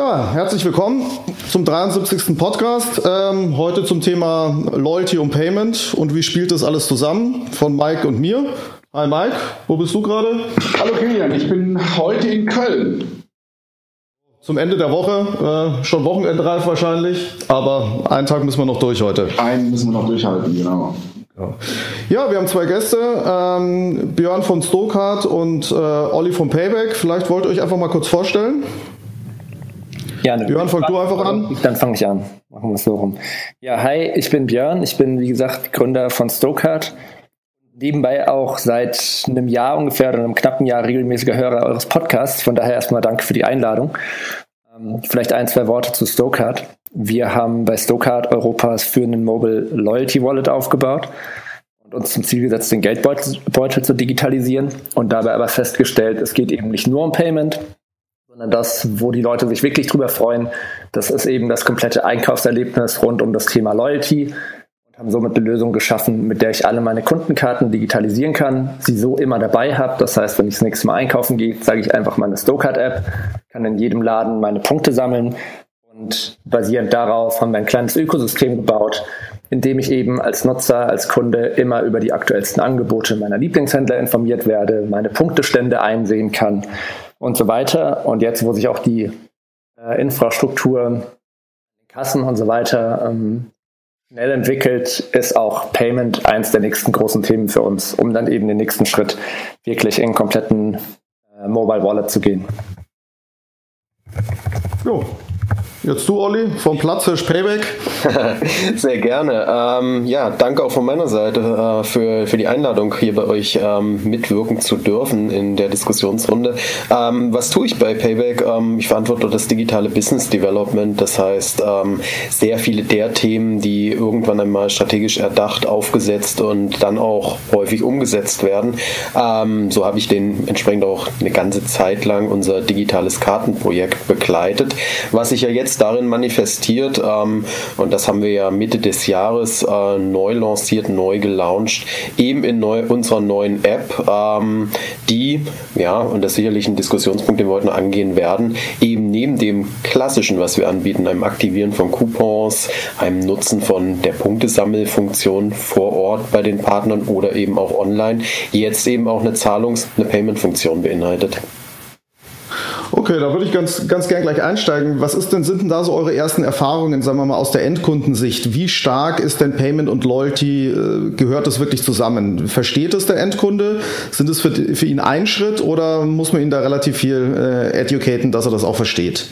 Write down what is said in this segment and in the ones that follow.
Ja, herzlich willkommen zum 73. Podcast. Ähm, heute zum Thema Loyalty und Payment und wie spielt das alles zusammen von Mike und mir. Hi Mike, wo bist du gerade? Hallo Kilian, ich bin heute in Köln. Zum Ende der Woche, äh, schon Wochenendreif wahrscheinlich, aber einen Tag müssen wir noch durch heute. Einen müssen wir noch durchhalten, genau. Ja, wir haben zwei Gäste, ähm, Björn von Stokart und äh, Olli von Payback. Vielleicht wollt ihr euch einfach mal kurz vorstellen. Gerne. Björn, fang du einfach an. Dann fange ich an. Machen wir es so rum. Ja, hi, ich bin Björn. Ich bin, wie gesagt, Gründer von Stokart. Nebenbei auch seit einem Jahr ungefähr oder einem knappen Jahr regelmäßiger Hörer eures Podcasts. Von daher erstmal danke für die Einladung. Ähm, vielleicht ein, zwei Worte zu Stokart. Wir haben bei Stokart Europas führenden Mobile Loyalty Wallet aufgebaut und uns zum Ziel gesetzt, den Geldbeutel zu digitalisieren und dabei aber festgestellt, es geht eben nicht nur um Payment, das, wo die Leute sich wirklich drüber freuen, das ist eben das komplette Einkaufserlebnis rund um das Thema Loyalty. Und haben somit eine Lösung geschaffen, mit der ich alle meine Kundenkarten digitalisieren kann, sie so immer dabei habe. Das heißt, wenn ich das nächste Mal einkaufen gehe, zeige ich einfach meine Stokart-App, kann in jedem Laden meine Punkte sammeln. Und basierend darauf haben wir ein kleines Ökosystem gebaut, in dem ich eben als Nutzer, als Kunde immer über die aktuellsten Angebote meiner Lieblingshändler informiert werde, meine Punktestände einsehen kann und so weiter. Und jetzt, wo sich auch die äh, Infrastruktur, Kassen und so weiter ähm, schnell entwickelt, ist auch Payment eins der nächsten großen Themen für uns, um dann eben den nächsten Schritt wirklich in kompletten äh, Mobile Wallet zu gehen. Jo, Jetzt du, Olli, vom Platzhirsch Payback. Sehr gerne. Ähm, ja, danke auch von meiner Seite äh, für, für die Einladung, hier bei euch ähm, mitwirken zu dürfen in der Diskussionsrunde. Ähm, was tue ich bei Payback? Ähm, ich verantworte das digitale Business Development, das heißt ähm, sehr viele der Themen, die irgendwann einmal strategisch erdacht, aufgesetzt und dann auch häufig umgesetzt werden. Ähm, so habe ich den entsprechend auch eine ganze Zeit lang unser digitales Kartenprojekt begleitet, was ich ja jetzt darin manifestiert, ähm, und das haben wir ja Mitte des Jahres äh, neu lanciert, neu gelauncht, eben in neu, unserer neuen App, ähm, die, ja, und das ist sicherlich ein Diskussionspunkt, den wir heute angehen werden, eben neben dem klassischen, was wir anbieten, einem Aktivieren von Coupons, einem Nutzen von der Punktesammelfunktion vor Ort bei den Partnern oder eben auch online, jetzt eben auch eine Zahlungs-, eine Payment-Funktion beinhaltet. Okay, da würde ich ganz, ganz gern gleich einsteigen. Was ist denn, sind denn da so eure ersten Erfahrungen, sagen wir mal, aus der Endkundensicht? Wie stark ist denn Payment und Loyalty, äh, gehört das wirklich zusammen? Versteht es der Endkunde? Sind es für, für ihn ein Schritt oder muss man ihn da relativ viel äh, educaten, dass er das auch versteht?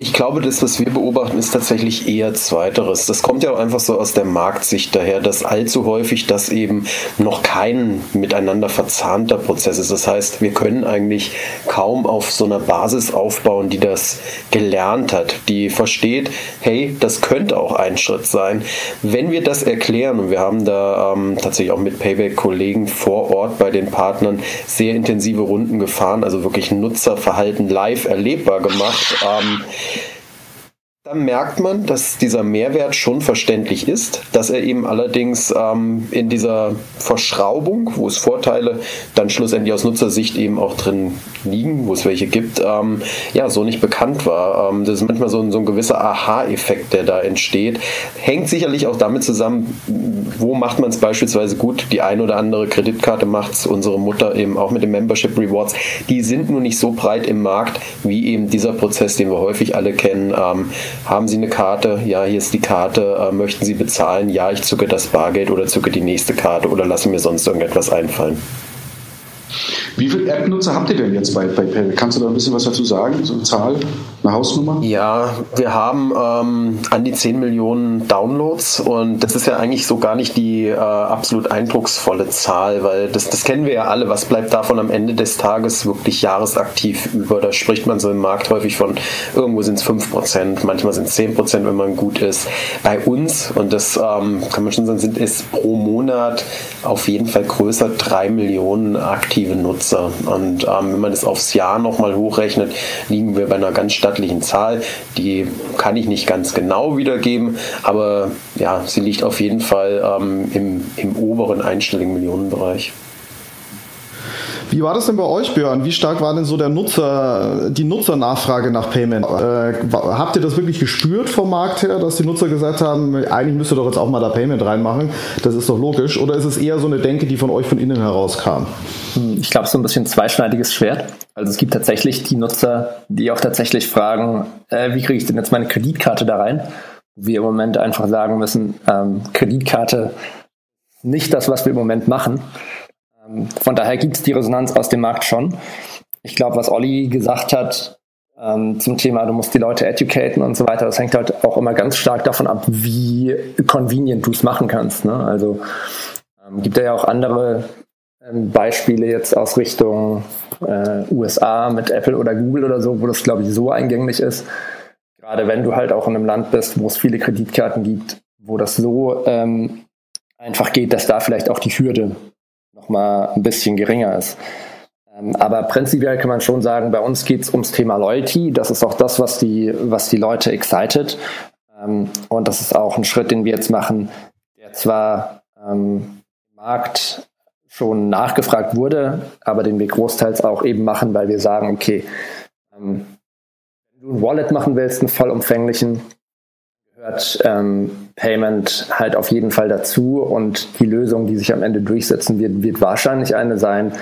Ich glaube, das, was wir beobachten, ist tatsächlich eher Zweiteres. Das kommt ja auch einfach so aus der Marktsicht daher, dass allzu häufig das eben noch kein miteinander verzahnter Prozess ist. Das heißt, wir können eigentlich kaum auf so einer Basis aufbauen, die das gelernt hat, die versteht, hey, das könnte auch ein Schritt sein. Wenn wir das erklären, und wir haben da ähm, tatsächlich auch mit Payback-Kollegen vor Ort bei den Partnern sehr intensive Runden gefahren, also wirklich Nutzerverhalten live erlebbar gemacht. Ähm, dann merkt man, dass dieser Mehrwert schon verständlich ist, dass er eben allerdings ähm, in dieser Verschraubung, wo es Vorteile dann schlussendlich aus Nutzersicht eben auch drin liegen, wo es welche gibt, ähm, ja, so nicht bekannt war. Ähm, das ist manchmal so ein, so ein gewisser Aha-Effekt, der da entsteht. Hängt sicherlich auch damit zusammen, wo macht man es beispielsweise gut. Die eine oder andere Kreditkarte macht es, unsere Mutter eben auch mit den Membership Rewards. Die sind nur nicht so breit im Markt, wie eben dieser Prozess, den wir häufig alle kennen. Haben Sie eine Karte? Ja, hier ist die Karte. Äh, möchten Sie bezahlen? Ja, ich zucke das Bargeld oder zucke die nächste Karte oder lasse mir sonst irgendetwas einfallen. Wie viele App-Nutzer habt ihr denn jetzt bei, bei Payback? Kannst du da ein bisschen was dazu sagen? So eine Zahl, eine Hausnummer? Ja, wir haben ähm, an die 10 Millionen Downloads und das ist ja eigentlich so gar nicht die äh, absolut eindrucksvolle Zahl, weil das, das kennen wir ja alle. Was bleibt davon am Ende des Tages wirklich jahresaktiv über? Da spricht man so im Markt häufig von, irgendwo sind es 5%, manchmal sind es 10%, wenn man gut ist. Bei uns, und das ähm, kann man schon sagen, sind es pro Monat auf jeden Fall größer 3 Millionen aktive Nutzer. Und ähm, wenn man das aufs Jahr nochmal hochrechnet, liegen wir bei einer ganz stattlichen Zahl. Die kann ich nicht ganz genau wiedergeben, aber ja, sie liegt auf jeden Fall ähm, im, im oberen einstelligen Millionenbereich. Wie war das denn bei euch, Björn? Wie stark war denn so der Nutzer, die Nutzernachfrage nach Payment? Äh, habt ihr das wirklich gespürt vom Markt her, dass die Nutzer gesagt haben, eigentlich müsst ihr doch jetzt auch mal da Payment reinmachen? Das ist doch logisch. Oder ist es eher so eine Denke, die von euch von innen herauskam? Hm, ich glaube, es ist so ein bisschen zweischneidiges Schwert. Also es gibt tatsächlich die Nutzer, die auch tatsächlich fragen, äh, wie kriege ich denn jetzt meine Kreditkarte da rein? Wir im Moment einfach sagen müssen, ähm, Kreditkarte nicht das, was wir im Moment machen. Ähm, von daher gibt es die Resonanz aus dem Markt schon. Ich glaube, was Olli gesagt hat ähm, zum Thema, du musst die Leute educaten und so weiter, das hängt halt auch immer ganz stark davon ab, wie convenient du es machen kannst. Ne? Also ähm, gibt ja auch andere ähm, Beispiele jetzt aus Richtung äh, USA mit Apple oder Google oder so, wo das, glaube ich, so eingänglich ist. Gerade wenn du halt auch in einem Land bist, wo es viele Kreditkarten gibt, wo das so ähm, einfach geht, dass da vielleicht auch die Hürde nochmal ein bisschen geringer ist. Ähm, aber prinzipiell kann man schon sagen, bei uns geht es ums Thema Loyalty. Das ist auch das, was die, was die Leute excited. Ähm, und das ist auch ein Schritt, den wir jetzt machen, der zwar ähm, im Markt schon nachgefragt wurde, aber den wir großteils auch eben machen, weil wir sagen, okay, wenn du ein Wallet machen willst, einen vollumfänglichen, gehört ähm, Payment halt auf jeden Fall dazu und die Lösung, die sich am Ende durchsetzen wird, wird wahrscheinlich eine sein,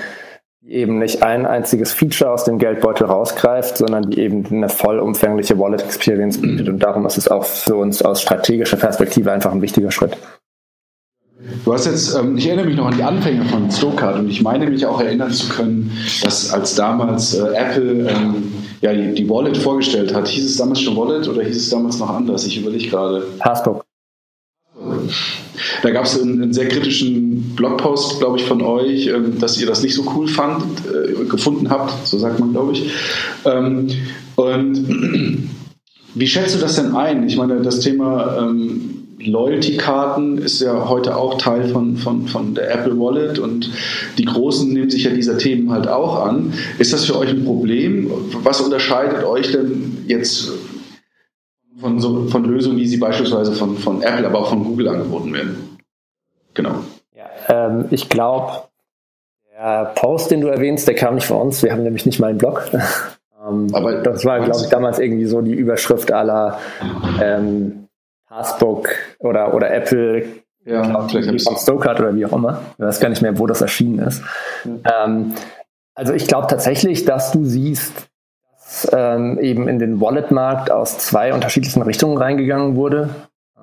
die eben nicht ein einziges Feature aus dem Geldbeutel rausgreift, sondern die eben eine vollumfängliche Wallet Experience bietet und darum ist es auch für uns aus strategischer Perspektive einfach ein wichtiger Schritt. Du hast jetzt, ähm, ich erinnere mich noch an die Anfänge von Snowcard und ich meine mich auch erinnern zu können, dass als damals äh, Apple ähm, ja, die, die, Wallet vorgestellt hat, hieß es damals schon Wallet oder hieß es damals noch anders? Ich überlege gerade. Passbook. Da gab es einen, einen, sehr kritischen Blogpost, glaube ich, von euch, ähm, dass ihr das nicht so cool fand, äh, gefunden habt, so sagt man, glaube ich. Ähm, und wie schätzt du das denn ein? Ich meine, das Thema ähm, Loyalty-Karten ist ja heute auch Teil von, von, von der Apple Wallet und die Großen nehmen sich ja dieser Themen halt auch an. Ist das für euch ein Problem? Was unterscheidet euch denn jetzt von, so, von Lösungen, wie sie beispielsweise von, von Apple, aber auch von Google angeboten werden? Genau. Ja, ähm, ich glaube, der Post, den du erwähnst, der kam nicht von uns. Wir haben nämlich nicht mal einen Blog. ähm, aber das war, glaube ich, damals irgendwie so die Überschrift aller ähm, Passbook oder, oder Apple ja, glaub, von Stokart oder wie auch immer. Ich weiß gar nicht mehr, wo das erschienen ist. Mhm. Ähm, also ich glaube tatsächlich, dass du siehst, dass ähm, eben in den Wallet-Markt aus zwei unterschiedlichen Richtungen reingegangen wurde.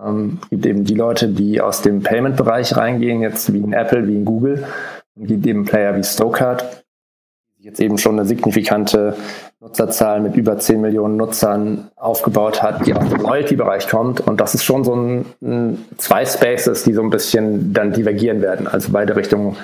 Ähm, gibt eben die Leute, die aus dem Payment-Bereich reingehen, jetzt wie in Apple, wie in Google. Und gibt eben Player wie Stokart, die jetzt eben schon eine signifikante Nutzerzahl mit über 10 Millionen Nutzern aufgebaut hat, die aus dem Loyalty-Bereich kommt. Und das ist schon so ein, ein, zwei Spaces, die so ein bisschen dann divergieren werden, also beide Richtung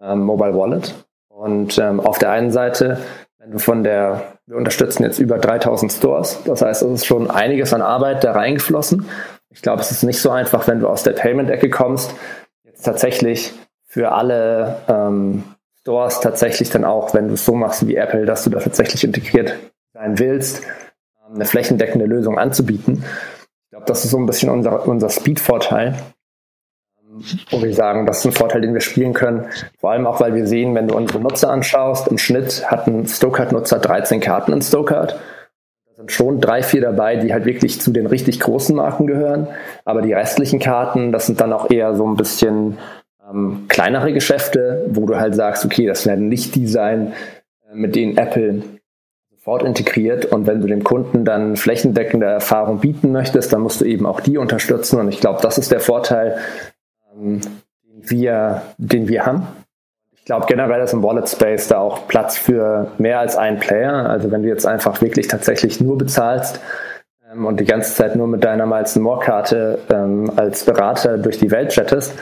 ähm, Mobile Wallet. Und ähm, auf der einen Seite, wenn du von der, wir unterstützen jetzt über 3000 Stores, das heißt, es ist schon einiges an Arbeit da reingeflossen. Ich glaube, es ist nicht so einfach, wenn du aus der Payment-Ecke kommst, jetzt tatsächlich für alle ähm, Stores tatsächlich dann auch, wenn du es so machst wie Apple, dass du da tatsächlich integriert sein willst, ähm, eine flächendeckende Lösung anzubieten. Ich glaube, das ist so ein bisschen unser, unser Speed-Vorteil, wo wir sagen, das ist ein Vorteil, den wir spielen können. Vor allem auch, weil wir sehen, wenn du unsere Nutzer anschaust, im Schnitt hat ein Stokart-Nutzer 13 Karten in Stokart. Da sind schon drei, vier dabei, die halt wirklich zu den richtig großen Marken gehören. Aber die restlichen Karten, das sind dann auch eher so ein bisschen ähm, kleinere Geschäfte, wo du halt sagst, okay, das werden nicht die sein, äh, mit denen Apple sofort integriert. Und wenn du dem Kunden dann flächendeckende Erfahrung bieten möchtest, dann musst du eben auch die unterstützen. Und ich glaube, das ist der Vorteil, ähm, den, wir, den wir haben. Ich glaube, generell ist im Wallet Space da auch Platz für mehr als einen Player. Also wenn du jetzt einfach wirklich tatsächlich nur bezahlst, ähm, und die ganze Zeit nur mit deiner Miles More Karte ähm, als Berater durch die Welt chattest,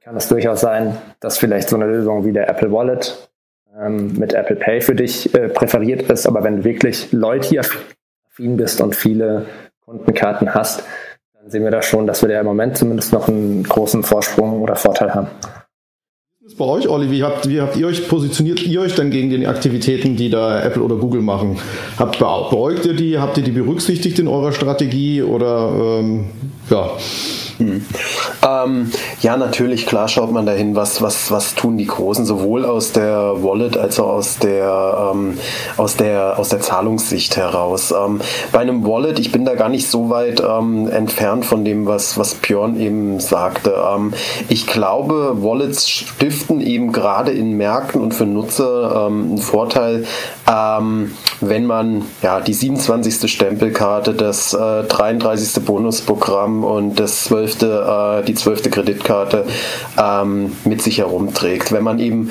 kann es durchaus sein, dass vielleicht so eine Lösung wie der Apple Wallet ähm, mit Apple Pay für dich äh, präferiert ist. Aber wenn du wirklich Loyalty-affin bist und viele Kundenkarten hast, dann sehen wir da schon, dass wir da im Moment zumindest noch einen großen Vorsprung oder Vorteil haben. Bei euch, Olli, wie habt, wie habt ihr euch, positioniert ihr euch denn gegen die Aktivitäten, die da Apple oder Google machen? Habt beäugt ihr die? Habt ihr die berücksichtigt in eurer Strategie? Oder ähm, ja, Hm. Ähm, ja, natürlich, klar schaut man dahin, was, was, was tun die Großen, sowohl aus der Wallet als auch aus der, ähm, aus der, aus der Zahlungssicht heraus. Ähm, bei einem Wallet, ich bin da gar nicht so weit ähm, entfernt von dem, was, was Björn eben sagte. Ähm, ich glaube, Wallets stiften eben gerade in Märkten und für Nutzer ähm, einen Vorteil, wenn man ja, die 27. Stempelkarte, das äh, 33. Bonusprogramm und das 12., äh, die 12. Kreditkarte ähm, mit sich herumträgt. Wenn man eben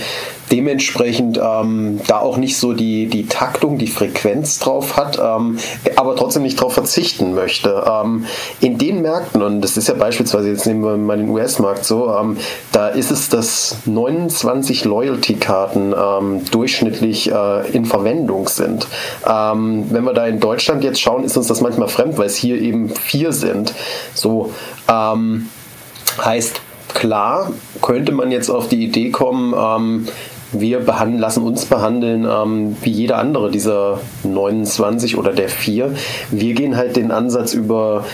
dementsprechend ähm, da auch nicht so die, die Taktung, die Frequenz drauf hat, ähm, aber trotzdem nicht darauf verzichten möchte. Ähm, in den Märkten, und das ist ja beispielsweise, jetzt nehmen wir mal den US-Markt so, ähm, da ist es, dass 29 Loyalty-Karten ähm, durchschnittlich äh, in Verwendung sind. Ähm, wenn wir da in Deutschland jetzt schauen, ist uns das manchmal fremd, weil es hier eben vier sind. So heißt, klar könnte man jetzt auf die Idee kommen, ähm, wir lassen uns behandeln ähm, wie jeder andere dieser 29 oder der 4. Wir gehen halt den Ansatz über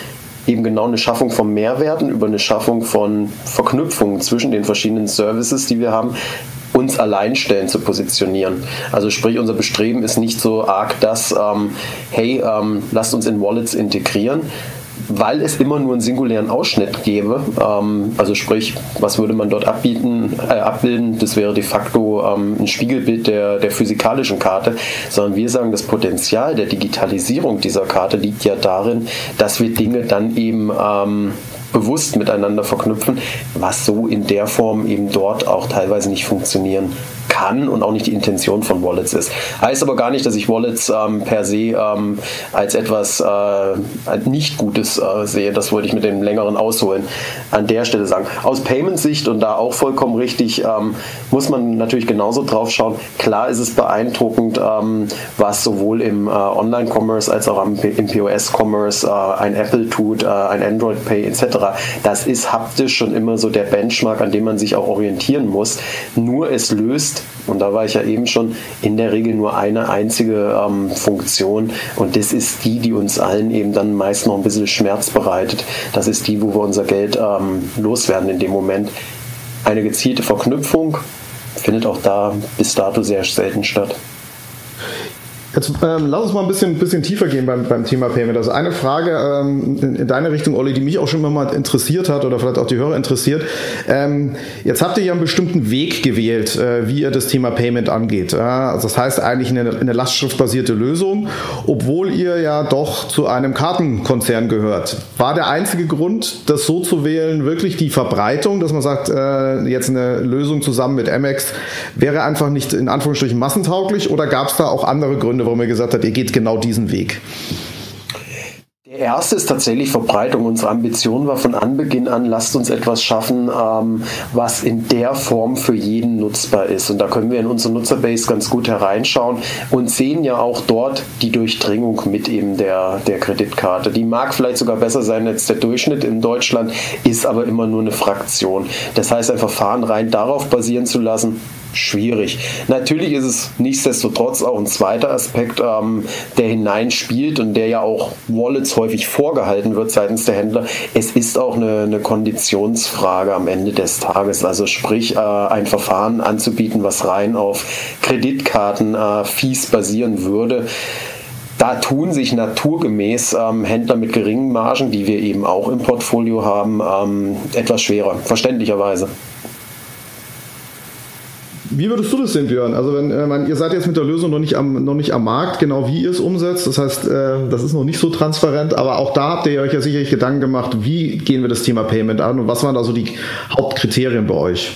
eben genau eine Schaffung von Mehrwerten, über eine Schaffung von Verknüpfungen zwischen den verschiedenen Services, die wir haben, uns alleinstellen zu positionieren. Also sprich, unser Bestreben ist nicht so arg das, ähm, hey, ähm, lasst uns in Wallets integrieren, weil es immer nur einen singulären Ausschnitt gäbe, ähm, also sprich, was würde man dort abbieten, äh, abbilden, das wäre de facto ähm, ein Spiegelbild der, der physikalischen Karte, sondern wir sagen, das Potenzial der Digitalisierung dieser Karte liegt ja darin, dass wir Dinge dann eben ähm, bewusst miteinander verknüpfen, was so in der Form eben dort auch teilweise nicht funktionieren kann und auch nicht die Intention von Wallets ist. Heißt aber gar nicht, dass ich Wallets ähm, per se ähm, als etwas äh, nicht Gutes äh, sehe. Das wollte ich mit dem längeren Ausholen an der Stelle sagen. Aus Payment-Sicht und da auch vollkommen richtig, ähm, muss man natürlich genauso drauf schauen. Klar ist es beeindruckend, ähm, was sowohl im äh, Online-Commerce als auch im, im POS-Commerce äh, ein Apple tut, äh, ein Android Pay etc. Das ist haptisch schon immer so der Benchmark, an dem man sich auch orientieren muss. Nur es löst und da war ich ja eben schon, in der Regel nur eine einzige ähm, Funktion und das ist die, die uns allen eben dann meist noch ein bisschen Schmerz bereitet. Das ist die, wo wir unser Geld ähm, loswerden in dem Moment. Eine gezielte Verknüpfung findet auch da bis dato sehr selten statt. Jetzt ähm, lass uns mal ein bisschen, bisschen tiefer gehen beim, beim Thema Payment. Also eine Frage ähm, in, in, deine Richtung, Olli, die mich auch schon mal interessiert hat oder vielleicht auch die Hörer interessiert. Ähm, jetzt habt ihr ja einen bestimmten Weg gewählt, äh, wie ihr das Thema Payment angeht. Äh, also das heißt eigentlich eine, eine lastschriftbasierte Lösung, obwohl ihr ja doch zu einem Kartenkonzern gehört. War der einzige Grund, das so zu wählen, wirklich die Verbreitung, dass man sagt, äh, jetzt eine Lösung zusammen mit Amex wäre einfach nicht in Anführungsstrichen massentauglich oder gab es da auch andere Gründe? Warum er gesagt hat, ihr geht genau diesen Weg? Der erste ist tatsächlich Verbreitung. Unsere Ambition war von Anbeginn an, lasst uns etwas schaffen, ähm, was in der Form für jeden nutzbar ist. Und da können wir in unsere Nutzerbase ganz gut hereinschauen und sehen ja auch dort die Durchdringung mit eben der, der Kreditkarte. Die mag vielleicht sogar besser sein als der Durchschnitt in Deutschland, ist aber immer nur eine Fraktion. Das heißt, ein Verfahren rein darauf basieren zu lassen, schwierig. Natürlich ist es nichtsdestotrotz auch ein zweiter Aspekt, ähm, der hineinspielt und der ja auch Wallets häufig vorgehalten wird seitens der Händler. Es ist auch eine, eine Konditionsfrage am Ende des Tages. Also sprich, äh, ein Verfahren anzubieten, was rein auf Kreditkarten äh, basieren würde. Da tun sich naturgemäß ähm, Händler mit geringen Margen, die wir eben auch im Portfolio haben, ähm, etwas schwerer, verständlicherweise. Wie würdest du das sehen, Björn? Also wenn äh, man, ihr seid jetzt mit der Lösung noch nicht am, noch nicht am Markt, genau wie ihr es umsetzt. Das heißt, äh, das ist noch nicht so transparent, aber auch da habt ihr euch ja sicherlich Gedanken gemacht, wie gehen wir das Thema Payment an und was waren da so die Hauptkriterien bei euch?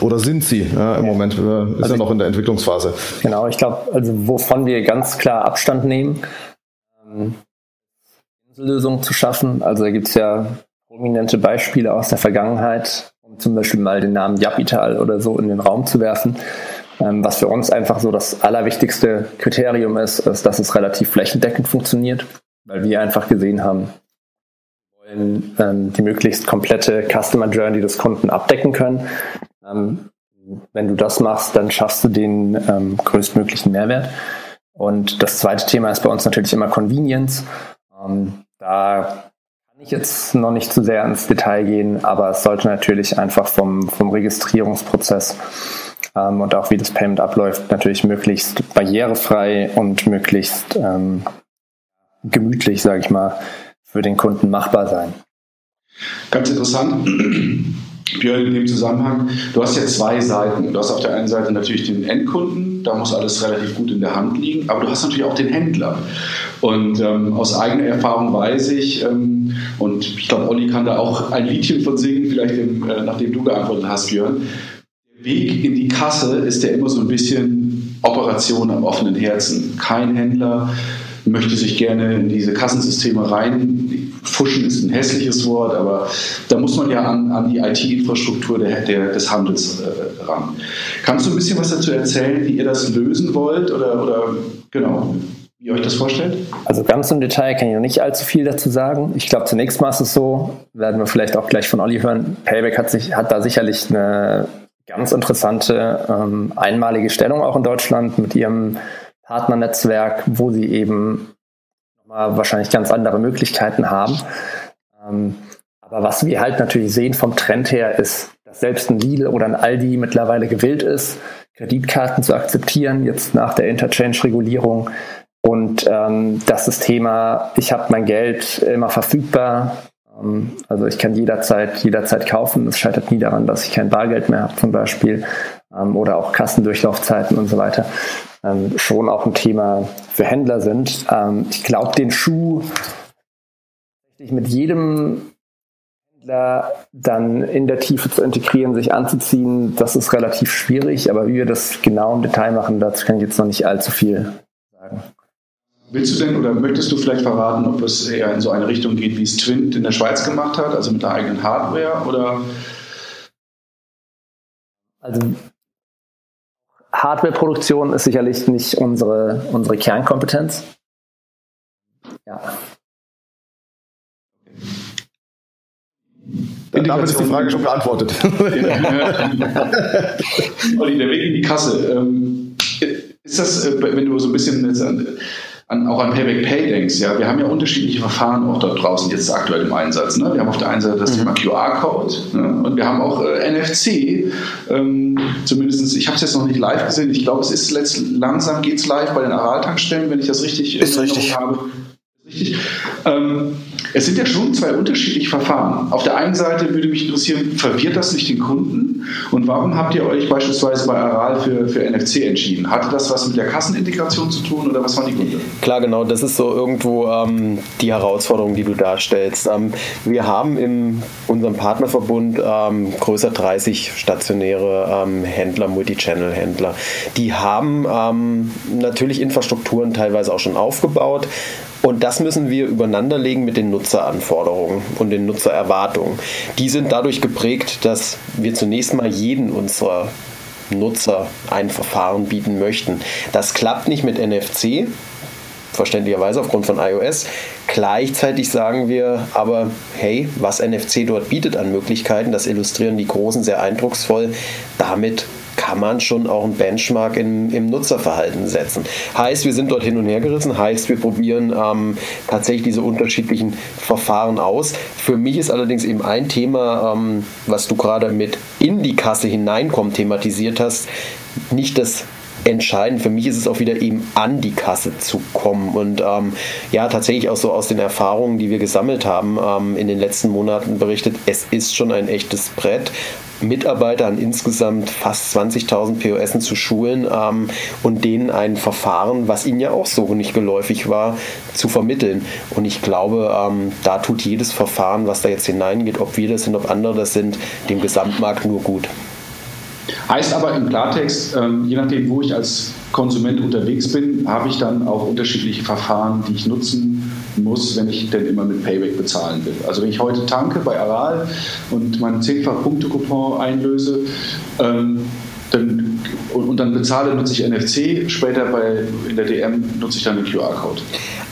Oder sind sie ja, im Moment? Äh, ist also ja noch in der Entwicklungsphase. Genau, ich glaube, also wovon wir ganz klar Abstand nehmen, ähm, Lösungen zu schaffen. Also da gibt es ja prominente Beispiele aus der Vergangenheit, zum Beispiel mal den Namen Japital oder so in den Raum zu werfen. Ähm, was für uns einfach so das allerwichtigste Kriterium ist, ist, dass es relativ flächendeckend funktioniert, weil wir einfach gesehen haben, wir wollen ähm, die möglichst komplette Customer Journey des Kunden abdecken können. Ähm, wenn du das machst, dann schaffst du den größtmöglichen Mehrwert. Und das zweite Thema ist bei uns natürlich immer Convenience. Da jetzt noch nicht zu sehr ins Detail gehen, aber es sollte natürlich einfach vom, vom Registrierungsprozess ähm, und auch wie das Payment abläuft, natürlich möglichst barrierefrei und möglichst ähm, gemütlich, sage ich mal, für den Kunden machbar sein. Ganz interessant. Björn, in dem Zusammenhang, du hast ja zwei Seiten. Du hast auf der einen Seite natürlich den Endkunden, da muss alles relativ gut in der Hand liegen, aber du hast natürlich auch den Händler. Und ähm, aus eigener Erfahrung weiß ich, ähm, und ich glaube, Olli kann da auch ein Liedchen von singen, vielleicht im, äh, nachdem du geantwortet hast, Björn. Der Weg in die Kasse ist ja immer so ein bisschen Operation am offenen Herzen. Kein Händler möchte sich gerne in diese Kassensysteme rein. Fuschen ist ein hässliches Wort, aber da muss man ja an, an die IT-Infrastruktur der, der, des Handels äh, ran. Kannst du ein bisschen was dazu erzählen, wie ihr das lösen wollt oder, oder genau, wie ihr euch das vorstellt? Also ganz im Detail kann ich noch nicht allzu viel dazu sagen. Ich glaube, zunächst mal ist es so, werden wir vielleicht auch gleich von Olli hören, Payback hat, sich, hat da sicherlich eine ganz interessante ähm, einmalige Stellung auch in Deutschland mit ihrem Partnernetzwerk, wo sie eben wahrscheinlich ganz andere Möglichkeiten haben. Ähm, aber was wir halt natürlich sehen vom Trend her ist, dass selbst ein Lidl oder ein Aldi mittlerweile gewillt ist, Kreditkarten zu akzeptieren, jetzt nach der Interchange-Regulierung. Und ähm, das ist Thema, ich habe mein Geld immer verfügbar. Ähm, also ich kann jederzeit, jederzeit kaufen. Es scheitert nie daran, dass ich kein Bargeld mehr habe zum Beispiel. Ähm, oder auch Kassendurchlaufzeiten und so weiter ähm, schon auch ein Thema für Händler sind. Ähm, ich glaube, den Schuh mit jedem Händler dann in der Tiefe zu integrieren, sich anzuziehen, das ist relativ schwierig. Aber wie wir das genau im Detail machen, dazu kann ich jetzt noch nicht allzu viel. Willst du denn oder möchtest du vielleicht verraten, ob es eher in so eine Richtung geht, wie es Twint in der Schweiz gemacht hat, also mit der eigenen Hardware oder? Also Hardwareproduktion ist sicherlich nicht unsere, unsere Kernkompetenz. Ja. Damit ist die Frage schon beantwortet. Olli, der Weg in die Kasse. Ähm, ist das, äh, wenn du so ein bisschen jetzt an, auch an Payback Pay denkst, ja, wir haben ja unterschiedliche Verfahren auch dort draußen jetzt aktuell im Einsatz. Ne? Wir haben auf der einen Seite das mhm. Thema QR-Code ne? und wir haben auch äh, NFC. Ähm, zumindest, ich habe es jetzt noch nicht live gesehen. Ich glaube, es ist letzt, langsam geht es live bei den Aral-Tankstellen, wenn ich das richtig ist richtig. habe. Richtig. Ähm, es sind ja schon zwei unterschiedliche Verfahren. Auf der einen Seite würde mich interessieren, verwirrt das nicht den Kunden? Und warum habt ihr euch beispielsweise bei Aral für, für NFC entschieden? Hatte das was mit der Kassenintegration zu tun oder was waren die Gründe? Klar, genau. Das ist so irgendwo ähm, die Herausforderung, die du darstellst. Ähm, wir haben in unserem Partnerverbund ähm, größer 30 stationäre ähm, Händler, Multichannel-Händler. Die haben ähm, natürlich Infrastrukturen teilweise auch schon aufgebaut. Und das müssen wir übereinander legen mit den Nutzeranforderungen und den Nutzererwartungen. Die sind dadurch geprägt, dass wir zunächst mal jeden unserer Nutzer ein Verfahren bieten möchten. Das klappt nicht mit NFC, verständlicherweise aufgrund von iOS. Gleichzeitig sagen wir aber, hey, was NFC dort bietet an Möglichkeiten, das illustrieren die Großen sehr eindrucksvoll. Damit kann man schon auch einen Benchmark im, im Nutzerverhalten setzen. Heißt, wir sind dort hin und her gerissen, heißt, wir probieren ähm, tatsächlich diese unterschiedlichen Verfahren aus. Für mich ist allerdings eben ein Thema, ähm, was du gerade mit in die Kasse hineinkommen thematisiert hast, nicht das entscheidend. Für mich ist es auch wieder eben an die Kasse zu kommen. Und ähm, ja, tatsächlich auch so aus den Erfahrungen, die wir gesammelt haben, ähm, in den letzten Monaten berichtet, es ist schon ein echtes Brett. Mitarbeiter an insgesamt fast 20.000 POSen zu schulen ähm, und denen ein Verfahren, was ihnen ja auch so nicht geläufig war, zu vermitteln. Und ich glaube, ähm, da tut jedes Verfahren, was da jetzt hineingeht, ob wir das sind, ob andere das sind, dem Gesamtmarkt nur gut. Heißt aber im Klartext, ähm, je nachdem, wo ich als Konsument unterwegs bin, habe ich dann auch unterschiedliche Verfahren, die ich nutzen muss, wenn ich denn immer mit Payback bezahlen will. Also wenn ich heute tanke bei Aral und meinen 10-fach Punkte-Coupon einlöse, ähm, dann, und, dann bezahle, nutze ich NFC, später bei, in der DM nutze ich dann den QR-Code.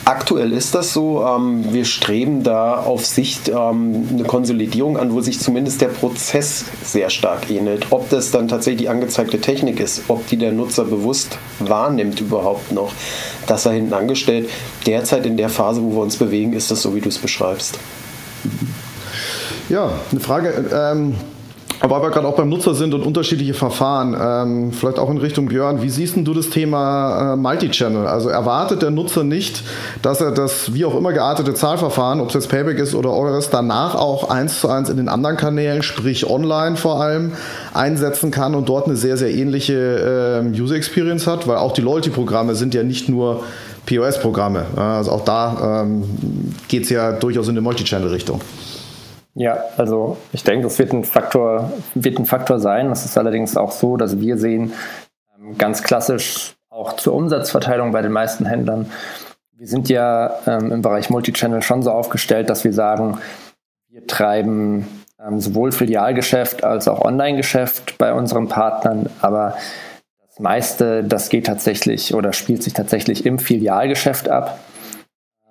Aktuell ist das so. Ähm, wir streben da auf Sicht ähm, eine Konsolidierung an, wo sich zumindest der Prozess sehr stark ähnelt. Ob das dann tatsächlich die angezeigte Technik ist, ob die der Nutzer bewusst wahrnimmt überhaupt noch, das er hinten angestellt. Derzeit in der Phase, wo wir uns bewegen, ist das so, wie du es beschreibst. Ja, eine Frage. Ähm aber weil wir gerade auch beim Nutzer sind und unterschiedliche Verfahren, ähm, vielleicht auch in Richtung Björn, wie siehst du das Thema äh, Multi-Channel? Also erwartet der Nutzer nicht, dass er das wie auch immer geartete Zahlverfahren, ob es jetzt Payback ist oder Eures, danach auch eins zu eins in den anderen Kanälen, sprich online vor allem, einsetzen kann und dort eine sehr, sehr ähnliche äh, User Experience hat? Weil auch die Loyalty-Programme sind ja nicht nur POS-Programme. Also auch da ähm, geht es ja durchaus in eine Multi-Channel-Richtung. Ja, also ich denke, das wird ein Faktor, wird ein Faktor sein. Es ist allerdings auch so, dass wir sehen, ähm, ganz klassisch auch zur Umsatzverteilung bei den meisten Händlern. Wir sind ja ähm, im Bereich Multichannel schon so aufgestellt, dass wir sagen, wir treiben ähm, sowohl Filialgeschäft als auch Online-Geschäft bei unseren Partnern, aber das meiste, das geht tatsächlich oder spielt sich tatsächlich im Filialgeschäft ab.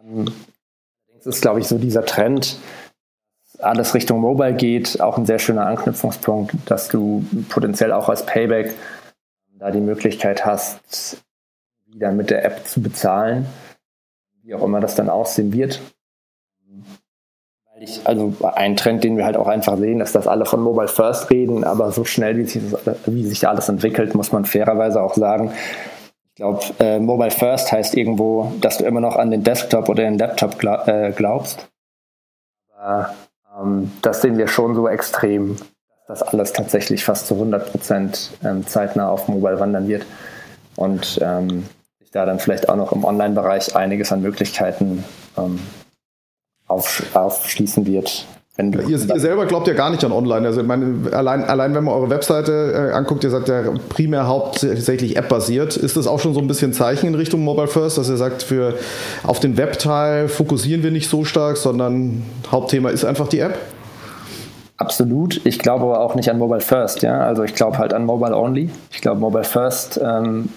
Ähm, das ist, glaube ich, so dieser Trend, alles Richtung Mobile geht, auch ein sehr schöner Anknüpfungspunkt, dass du potenziell auch als Payback da die Möglichkeit hast, wieder mit der App zu bezahlen, wie auch immer das dann aussehen wird. Weil ich, also ein Trend, den wir halt auch einfach sehen, ist, dass alle von Mobile First reden, aber so schnell, wie sich, wie sich alles entwickelt, muss man fairerweise auch sagen, ich glaube, äh, Mobile First heißt irgendwo, dass du immer noch an den Desktop oder den Laptop glaub, äh, glaubst. Ähm, das sehen wir schon so extrem, dass das alles tatsächlich fast zu 100 Prozent ähm, zeitnah auf Mobile wandern wird. Und ähm, sich da dann vielleicht auch noch im Online-Bereich einiges an Möglichkeiten ähm, auf, aufschließen wird, ihr, ihr, selber glaubt ja gar nicht an Online. Also meine, allein, allein wenn man eure Webseite äh, anguckt, ihr seid ja primär hauptsächlich App-basiert. Ist das auch schon so ein bisschen Zeichen in Richtung Mobile First, dass ihr sagt, für auf den Webteil fokussieren wir nicht so stark, sondern Hauptthema ist einfach die App? Absolut. Ich glaube aber auch nicht an Mobile First. Ja? Also ich glaube halt an Mobile Only. Ich glaube Mobile First, ähm, wie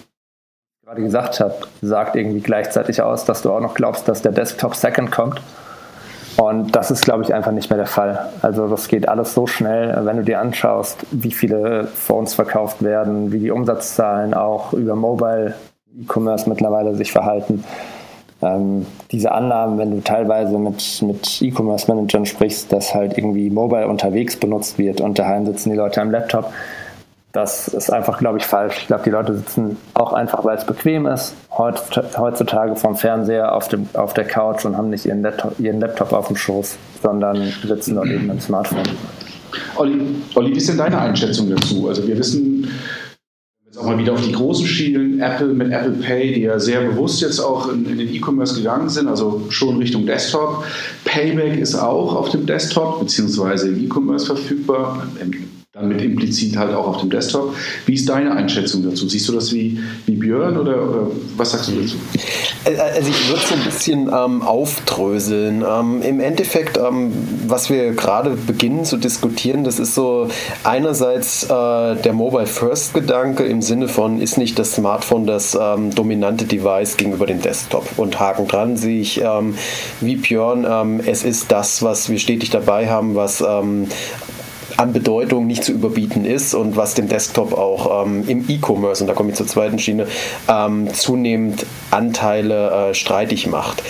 ich gerade gesagt habe, sagt irgendwie gleichzeitig aus, dass du auch noch glaubst, dass der Desktop Second kommt. Und das ist, glaube ich, einfach nicht mehr der Fall. Also das geht alles so schnell, wenn du dir anschaust, wie viele Phones verkauft werden, wie die Umsatzzahlen auch über Mobile E-Commerce mittlerweile sich verhalten. Ähm, diese Annahmen, wenn du teilweise mit, mit E-Commerce-Managern sprichst, dass halt irgendwie Mobile unterwegs benutzt wird und daheim sitzen die Leute am Laptop, das ist einfach, glaube ich, falsch. Ich glaube, die Leute sitzen auch einfach, weil es bequem ist, heutzutage vom Fernseher auf, dem, auf der Couch und haben nicht ihren Laptop, ihren Laptop auf dem Schoß, sondern sitzen dort eben im Smartphone. Olli, Olli, wie ist denn deine Einschätzung dazu? Also wir wissen, jetzt auch mal wieder auf die großen Schienen, Apple mit Apple Pay, die ja sehr bewusst jetzt auch in, in den E-Commerce gegangen sind, also schon Richtung Desktop. Payback ist auch auf dem Desktop beziehungsweise im E-Commerce verfügbar, dann mit implizit halt auch auf dem Desktop. Wie ist deine Einschätzung dazu? Siehst du das wie, wie Björn oder, oder was sagst du dazu? Äh, also ich würde so ein bisschen ähm, aufdröseln. Ähm, Im Endeffekt, ähm, was wir gerade beginnen zu diskutieren, das ist so einerseits äh, der Mobile First Gedanke im Sinne von, ist nicht das Smartphone das ähm, dominante Device gegenüber dem Desktop? Und Haken dran sehe ich ähm, wie Björn, ähm, es ist das, was wir stetig dabei haben, was an Bedeutung nicht zu überbieten ist und was dem Desktop auch ähm, im E-Commerce, und da komme ich zur zweiten Schiene, ähm, zunehmend Anteile äh, streitig macht.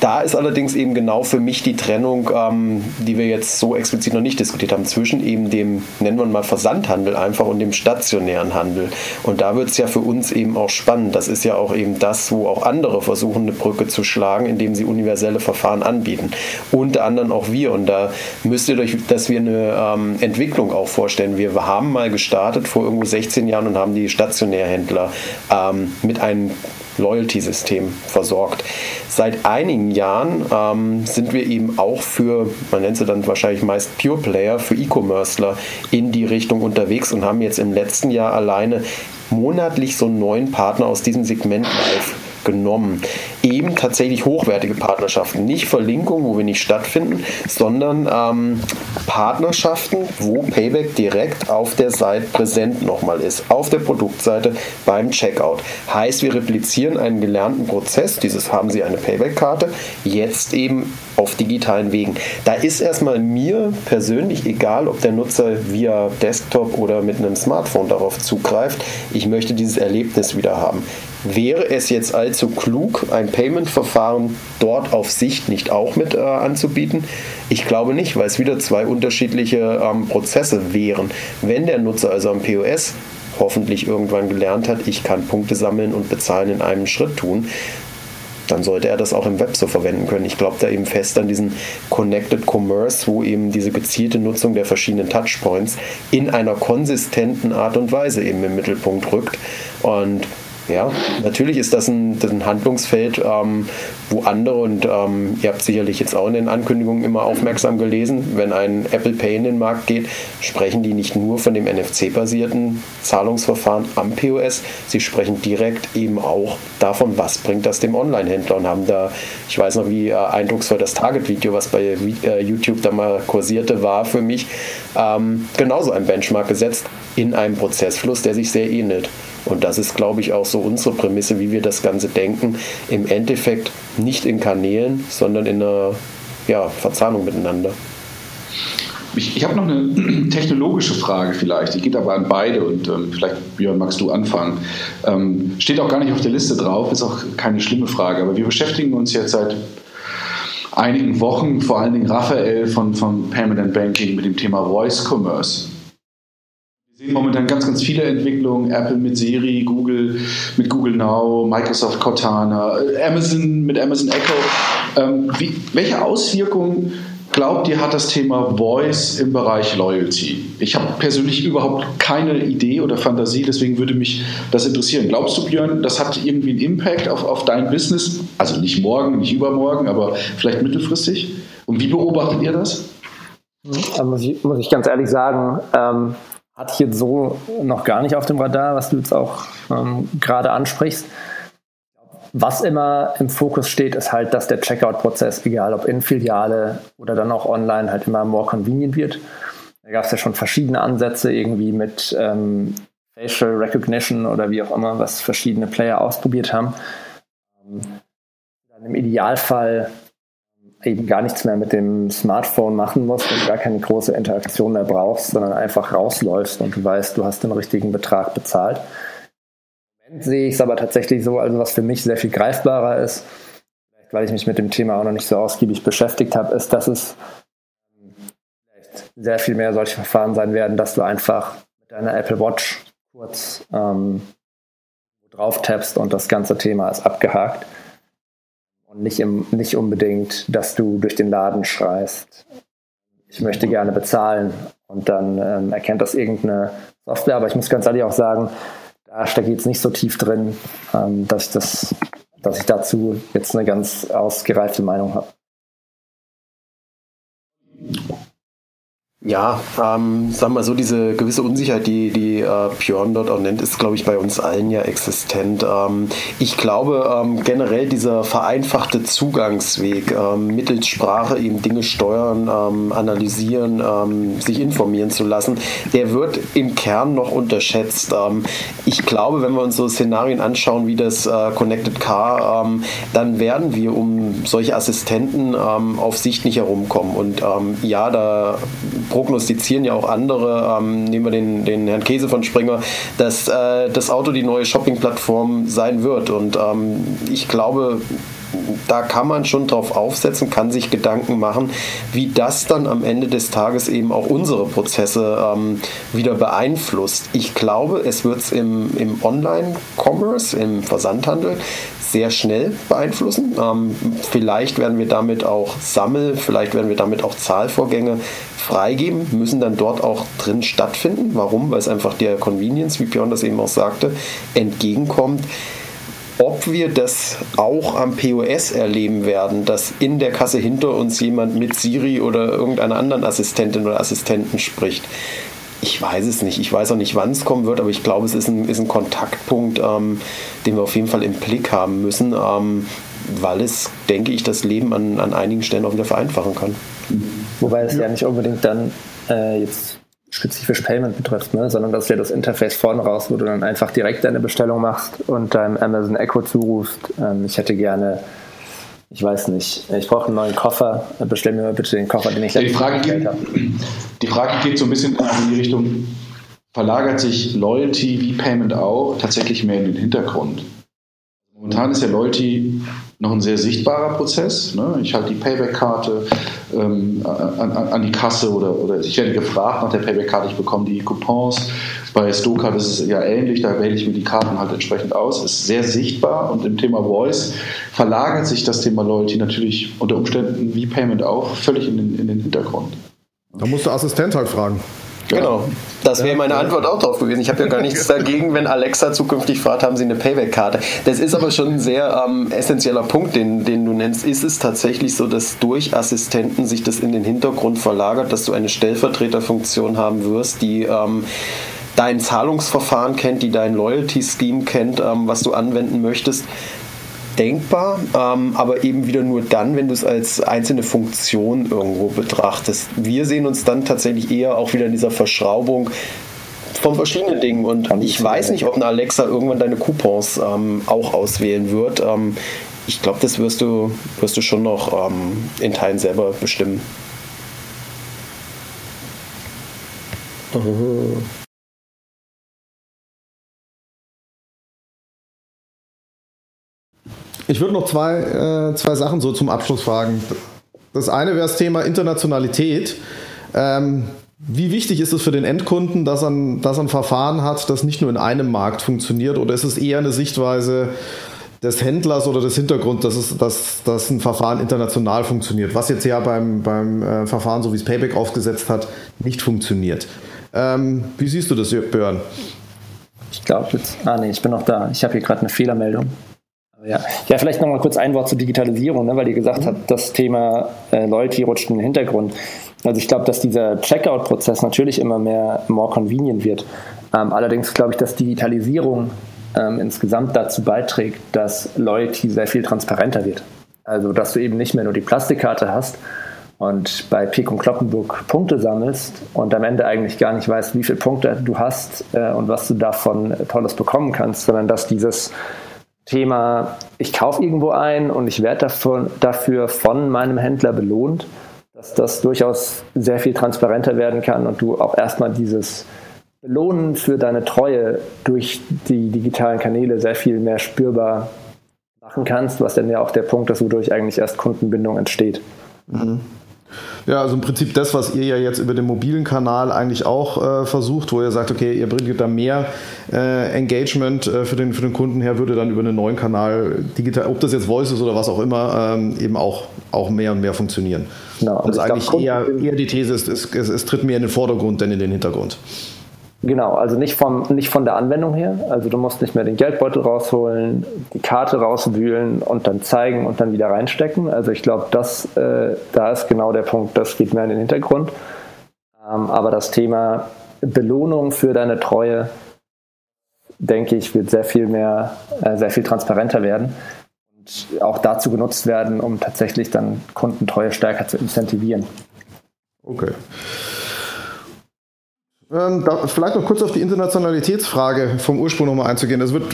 Da ist allerdings eben genau für mich die Trennung, ähm, die wir jetzt so explizit noch nicht diskutiert haben, zwischen eben dem, nennen wir mal Versandhandel einfach und dem stationären Handel. Und da wird es ja für uns eben auch spannend. Das ist ja auch eben das, wo auch andere versuchen, eine Brücke zu schlagen, indem sie universelle Verfahren anbieten. Unter anderem auch wir. Und da müsst ihr euch, dass wir eine ähm, Entwicklung auch vorstellen. Wir haben mal gestartet vor irgendwo 16 Jahren und haben die Stationärhändler ähm, mit einem Loyalty-System versorgt. Seit einigen Jahren ähm, sind wir eben auch für, man nennt sie dann wahrscheinlich meist Pure Player, für E-Commercer in die Richtung unterwegs und haben jetzt im letzten Jahr alleine monatlich so einen neuen Partner aus diesem Segment live genommen. Eben tatsächlich hochwertige Partnerschaften. Nicht Verlinkungen, wo wir nicht stattfinden, sondern ähm, Partnerschaften, wo Payback direkt auf der Seite präsent nochmal ist. Auf der Produktseite beim Checkout. Heißt, wir replizieren einen gelernten Prozess. Dieses haben Sie eine Payback-Karte. Jetzt eben auf digitalen Wegen. Da ist erstmal mir persönlich egal, ob der Nutzer via Desktop oder mit einem Smartphone darauf zugreift. Ich möchte dieses Erlebnis wieder haben. Wäre es jetzt allzu klug, ein Payment-Verfahren dort auf Sicht nicht auch mit äh, anzubieten? Ich glaube nicht, weil es wieder zwei unterschiedliche ähm, Prozesse wären. Wenn der Nutzer also am POS hoffentlich irgendwann gelernt hat, ich kann Punkte sammeln und bezahlen in einem Schritt tun, dann sollte er das auch im Web so verwenden können. Ich glaube da eben fest an diesen Connected Commerce, wo eben diese gezielte Nutzung der verschiedenen Touchpoints in einer konsistenten Art und Weise eben im Mittelpunkt rückt. Und ja, natürlich ist das ein, das ein Handlungsfeld, ähm, wo andere, und ähm, ihr habt sicherlich jetzt auch in den Ankündigungen immer aufmerksam gelesen, wenn ein Apple Pay in den Markt geht, sprechen die nicht nur von dem NFC-basierten Zahlungsverfahren am POS, sie sprechen direkt eben auch davon, was bringt das dem Online-Händler und haben da, ich weiß noch, wie äh, eindrucksvoll das Target-Video, was bei äh, YouTube da mal kursierte, war für mich, ähm, genauso ein Benchmark gesetzt in einem Prozessfluss, der sich sehr ähnelt. Und das ist, glaube ich, auch so unsere Prämisse, wie wir das Ganze denken. Im Endeffekt nicht in Kanälen, sondern in einer ja, Verzahnung miteinander. Ich, ich habe noch eine technologische Frage vielleicht, die geht aber an beide und ähm, vielleicht, Björn, magst du anfangen. Ähm, steht auch gar nicht auf der Liste drauf, ist auch keine schlimme Frage, aber wir beschäftigen uns jetzt seit einigen Wochen, vor allen Dingen Raphael von, von and Banking, mit dem Thema Voice Commerce. Sehen momentan ganz, ganz viele Entwicklungen. Apple mit Siri, Google mit Google Now, Microsoft Cortana, Amazon mit Amazon Echo. Ähm, wie, welche Auswirkungen glaubt ihr, hat das Thema Voice im Bereich Loyalty? Ich habe persönlich überhaupt keine Idee oder Fantasie, deswegen würde mich das interessieren. Glaubst du, Björn, das hat irgendwie einen Impact auf, auf dein Business? Also nicht morgen, nicht übermorgen, aber vielleicht mittelfristig? Und wie beobachtet ihr das? Da muss ich, muss ich ganz ehrlich sagen, ähm, hatte ich jetzt so noch gar nicht auf dem Radar, was du jetzt auch ähm, gerade ansprichst. Was immer im Fokus steht, ist halt, dass der Checkout-Prozess, egal ob in Filiale oder dann auch online, halt immer more convenient wird. Da gab es ja schon verschiedene Ansätze irgendwie mit ähm, Facial Recognition oder wie auch immer, was verschiedene Player ausprobiert haben. Ähm, im Idealfall eben gar nichts mehr mit dem Smartphone machen musst und gar keine große Interaktion mehr brauchst, sondern einfach rausläufst und du weißt, du hast den richtigen Betrag bezahlt. Moment sehe ich es aber tatsächlich so, also was für mich sehr viel greifbarer ist, weil ich mich mit dem Thema auch noch nicht so ausgiebig beschäftigt habe, ist, dass es sehr viel mehr solche Verfahren sein werden, dass du einfach mit deiner Apple Watch kurz ähm, drauf tappst und das ganze Thema ist abgehakt. Und nicht, im, nicht unbedingt, dass du durch den Laden schreist, ich möchte gerne bezahlen und dann ähm, erkennt das irgendeine Software. Aber ich muss ganz ehrlich auch sagen, da stecke ich jetzt nicht so tief drin, ähm, dass, ich das, dass ich dazu jetzt eine ganz ausgereifte Meinung habe. Ja, ähm, sagen wir so, diese gewisse Unsicherheit, die, die äh, Björn dort auch nennt, ist, glaube ich, bei uns allen ja existent. Ähm, ich glaube, ähm, generell dieser vereinfachte Zugangsweg, ähm, mittels Sprache eben Dinge steuern, ähm, analysieren, ähm, sich informieren zu lassen, der wird im Kern noch unterschätzt. Ähm, ich glaube, wenn wir uns so Szenarien anschauen wie das äh, Connected Car, ähm, dann werden wir um solche Assistenten ähm, auf Sicht nicht herumkommen. Und ähm, ja, da prognostizieren ja auch andere, ähm, nehmen wir den, den Herrn Käse von Springer, dass äh, das Auto die neue Shopping-Plattform sein wird. Und ähm, ich glaube, da kann man schon drauf aufsetzen, kann sich Gedanken machen, wie das dann am Ende des Tages eben auch unsere Prozesse ähm, wieder beeinflusst. Ich glaube, es wird es im, im Online-Commerce, im Versandhandel sehr schnell beeinflussen. Ähm, vielleicht werden wir damit auch Sammel, vielleicht werden wir damit auch Zahlvorgänge freigeben, müssen dann dort auch drin stattfinden. Warum? Weil es einfach der Convenience, wie Björn das eben auch sagte, entgegenkommt. Ob wir das auch am POS erleben werden, dass in der Kasse hinter uns jemand mit Siri oder irgendeiner anderen Assistentin oder Assistenten spricht, ich weiß es nicht. Ich weiß auch nicht, wann es kommen wird, aber ich glaube, es ist ein, ist ein Kontaktpunkt, ähm, den wir auf jeden Fall im Blick haben müssen, ähm, weil es, denke ich, das Leben an, an einigen Stellen auch wieder vereinfachen kann. Wobei es ja, ja nicht unbedingt dann äh, jetzt spezifisch Payment betrifft, ne? sondern das ist ja das Interface vorne raus, wo du dann einfach direkt deine Bestellung machst und deinem Amazon Echo zurufst. Ähm, ich hätte gerne ich weiß nicht. Ich brauche einen neuen Koffer. Bestell mir bitte den Koffer, den ich ja, Frage geht, habe. Die Frage geht so ein bisschen in die Richtung, verlagert sich Loyalty wie Payment auch tatsächlich mehr in den Hintergrund? Momentan ist ja Loyalty noch ein sehr sichtbarer Prozess. Ne? Ich halte die Payback-Karte ähm, an, an, die Kasse oder, oder ich werde gefragt nach der Payback-Karte, ich bekomme die Coupons. Bei Stokart ist es ja ähnlich, da wähle ich mir die Karten halt entsprechend aus. Ist sehr sichtbar und im Thema Voice verlagert sich das Thema Loyalty natürlich unter Umständen wie Payment auch völlig in den, in den Hintergrund. Da musst du Assistent halt fragen. Genau. Das wäre meine Antwort auch drauf gewesen. Ich habe ja gar nichts dagegen, wenn Alexa zukünftig fragt, haben Sie eine Payback-Karte. Das ist aber schon ein sehr ähm, essentieller Punkt, den, den du nennst. Ist es tatsächlich so, dass durch Assistenten sich das in den Hintergrund verlagert, dass du eine Stellvertreterfunktion haben wirst, die ähm, dein Zahlungsverfahren kennt, die dein Loyalty-Scheme kennt, ähm, was du anwenden möchtest? denkbar, ähm, aber eben wieder nur dann, wenn du es als einzelne Funktion irgendwo betrachtest. Wir sehen uns dann tatsächlich eher auch wieder in dieser Verschraubung von verschiedenen Dingen. Und ich weiß nicht, ob eine Alexa irgendwann deine Coupons ähm, auch auswählen wird. Ähm, ich glaube, das wirst du, wirst du schon noch ähm, in Teilen selber bestimmen. Ich würde noch zwei, äh, zwei Sachen so zum Abschluss fragen. Das eine wäre das Thema Internationalität. Ähm, wie wichtig ist es für den Endkunden, dass er, dass er ein Verfahren hat, das nicht nur in einem Markt funktioniert? Oder ist es eher eine Sichtweise des Händlers oder des Hintergrunds, dass, es, dass, dass ein Verfahren international funktioniert? Was jetzt ja beim, beim äh, Verfahren, so wie es Payback aufgesetzt hat, nicht funktioniert. Ähm, wie siehst du das, Björn? Ich glaube jetzt. Ah, nee, ich bin noch da. Ich habe hier gerade eine Fehlermeldung. Ja, ja vielleicht nochmal kurz ein Wort zur Digitalisierung, ne, weil ihr gesagt mhm. habt, das Thema äh, Loyalty rutscht in den Hintergrund. Also ich glaube, dass dieser Checkout-Prozess natürlich immer mehr more convenient wird. Ähm, allerdings glaube ich, dass Digitalisierung ähm, insgesamt dazu beiträgt, dass Loyalty sehr viel transparenter wird. Also dass du eben nicht mehr nur die Plastikkarte hast und bei Pick und Kloppenburg Punkte sammelst und am Ende eigentlich gar nicht weißt, wie viele Punkte du hast äh, und was du davon Tolles bekommen kannst, sondern dass dieses Thema, ich kaufe irgendwo ein und ich werde dafür von meinem Händler belohnt, dass das durchaus sehr viel transparenter werden kann und du auch erstmal dieses Belohnen für deine Treue durch die digitalen Kanäle sehr viel mehr spürbar machen kannst, was dann ja auch der Punkt ist, wodurch eigentlich erst Kundenbindung entsteht. Mhm. Ja, also im Prinzip das, was ihr ja jetzt über den mobilen Kanal eigentlich auch äh, versucht, wo ihr sagt, okay, ihr bringt da mehr äh, Engagement äh, für, den, für den Kunden her, würde dann über einen neuen Kanal, digital, ob das jetzt Voice ist oder was auch immer, ähm, eben auch, auch mehr und mehr funktionieren. Genau. Also eigentlich glaub, eher, eher die These ist, es, es, es tritt mehr in den Vordergrund, denn in den Hintergrund. Genau, also nicht, vom, nicht von der Anwendung her. Also du musst nicht mehr den Geldbeutel rausholen, die Karte rauswühlen und dann zeigen und dann wieder reinstecken. Also ich glaube, das äh, da ist genau der Punkt, das geht mehr in den Hintergrund. Ähm, aber das Thema Belohnung für deine Treue, denke ich, wird sehr viel mehr, äh, sehr viel transparenter werden und auch dazu genutzt werden, um tatsächlich dann Kundentreue stärker zu incentivieren. Okay. Ähm, da, vielleicht noch kurz auf die Internationalitätsfrage vom Ursprung nochmal einzugehen. Das wird,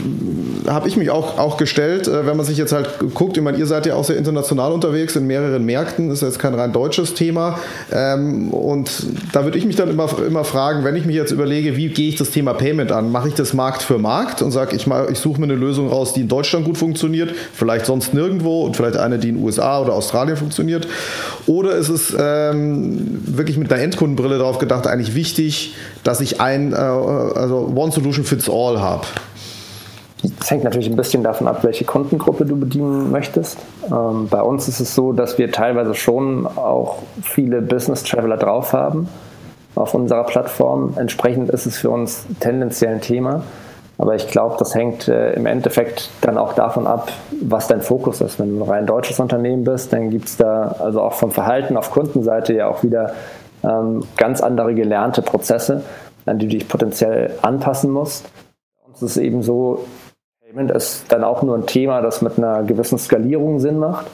habe ich mich auch, auch gestellt, äh, wenn man sich jetzt halt guckt, ich meine, ihr seid ja auch sehr international unterwegs in mehreren Märkten, ist jetzt kein rein deutsches Thema. Ähm, und da würde ich mich dann immer, immer fragen, wenn ich mich jetzt überlege, wie gehe ich das Thema Payment an? Mache ich das Markt für Markt und sage, ich, ich suche mir eine Lösung raus, die in Deutschland gut funktioniert, vielleicht sonst nirgendwo und vielleicht eine, die in den USA oder Australien funktioniert? Oder ist es ähm, wirklich mit einer Endkundenbrille drauf gedacht, eigentlich wichtig, dass ich ein, äh, also One Solution Fits All habe? Das hängt natürlich ein bisschen davon ab, welche Kundengruppe du bedienen möchtest. Ähm, bei uns ist es so, dass wir teilweise schon auch viele Business Traveler drauf haben auf unserer Plattform. Entsprechend ist es für uns tendenziell ein Thema. Aber ich glaube, das hängt äh, im Endeffekt dann auch davon ab, was dein Fokus ist. Wenn du ein rein deutsches Unternehmen bist, dann gibt es da also auch vom Verhalten auf Kundenseite ja auch wieder ähm, ganz andere gelernte Prozesse, an die du dich potenziell anpassen musst. Bei uns ist es eben so, Payment ist dann auch nur ein Thema, das mit einer gewissen Skalierung Sinn macht.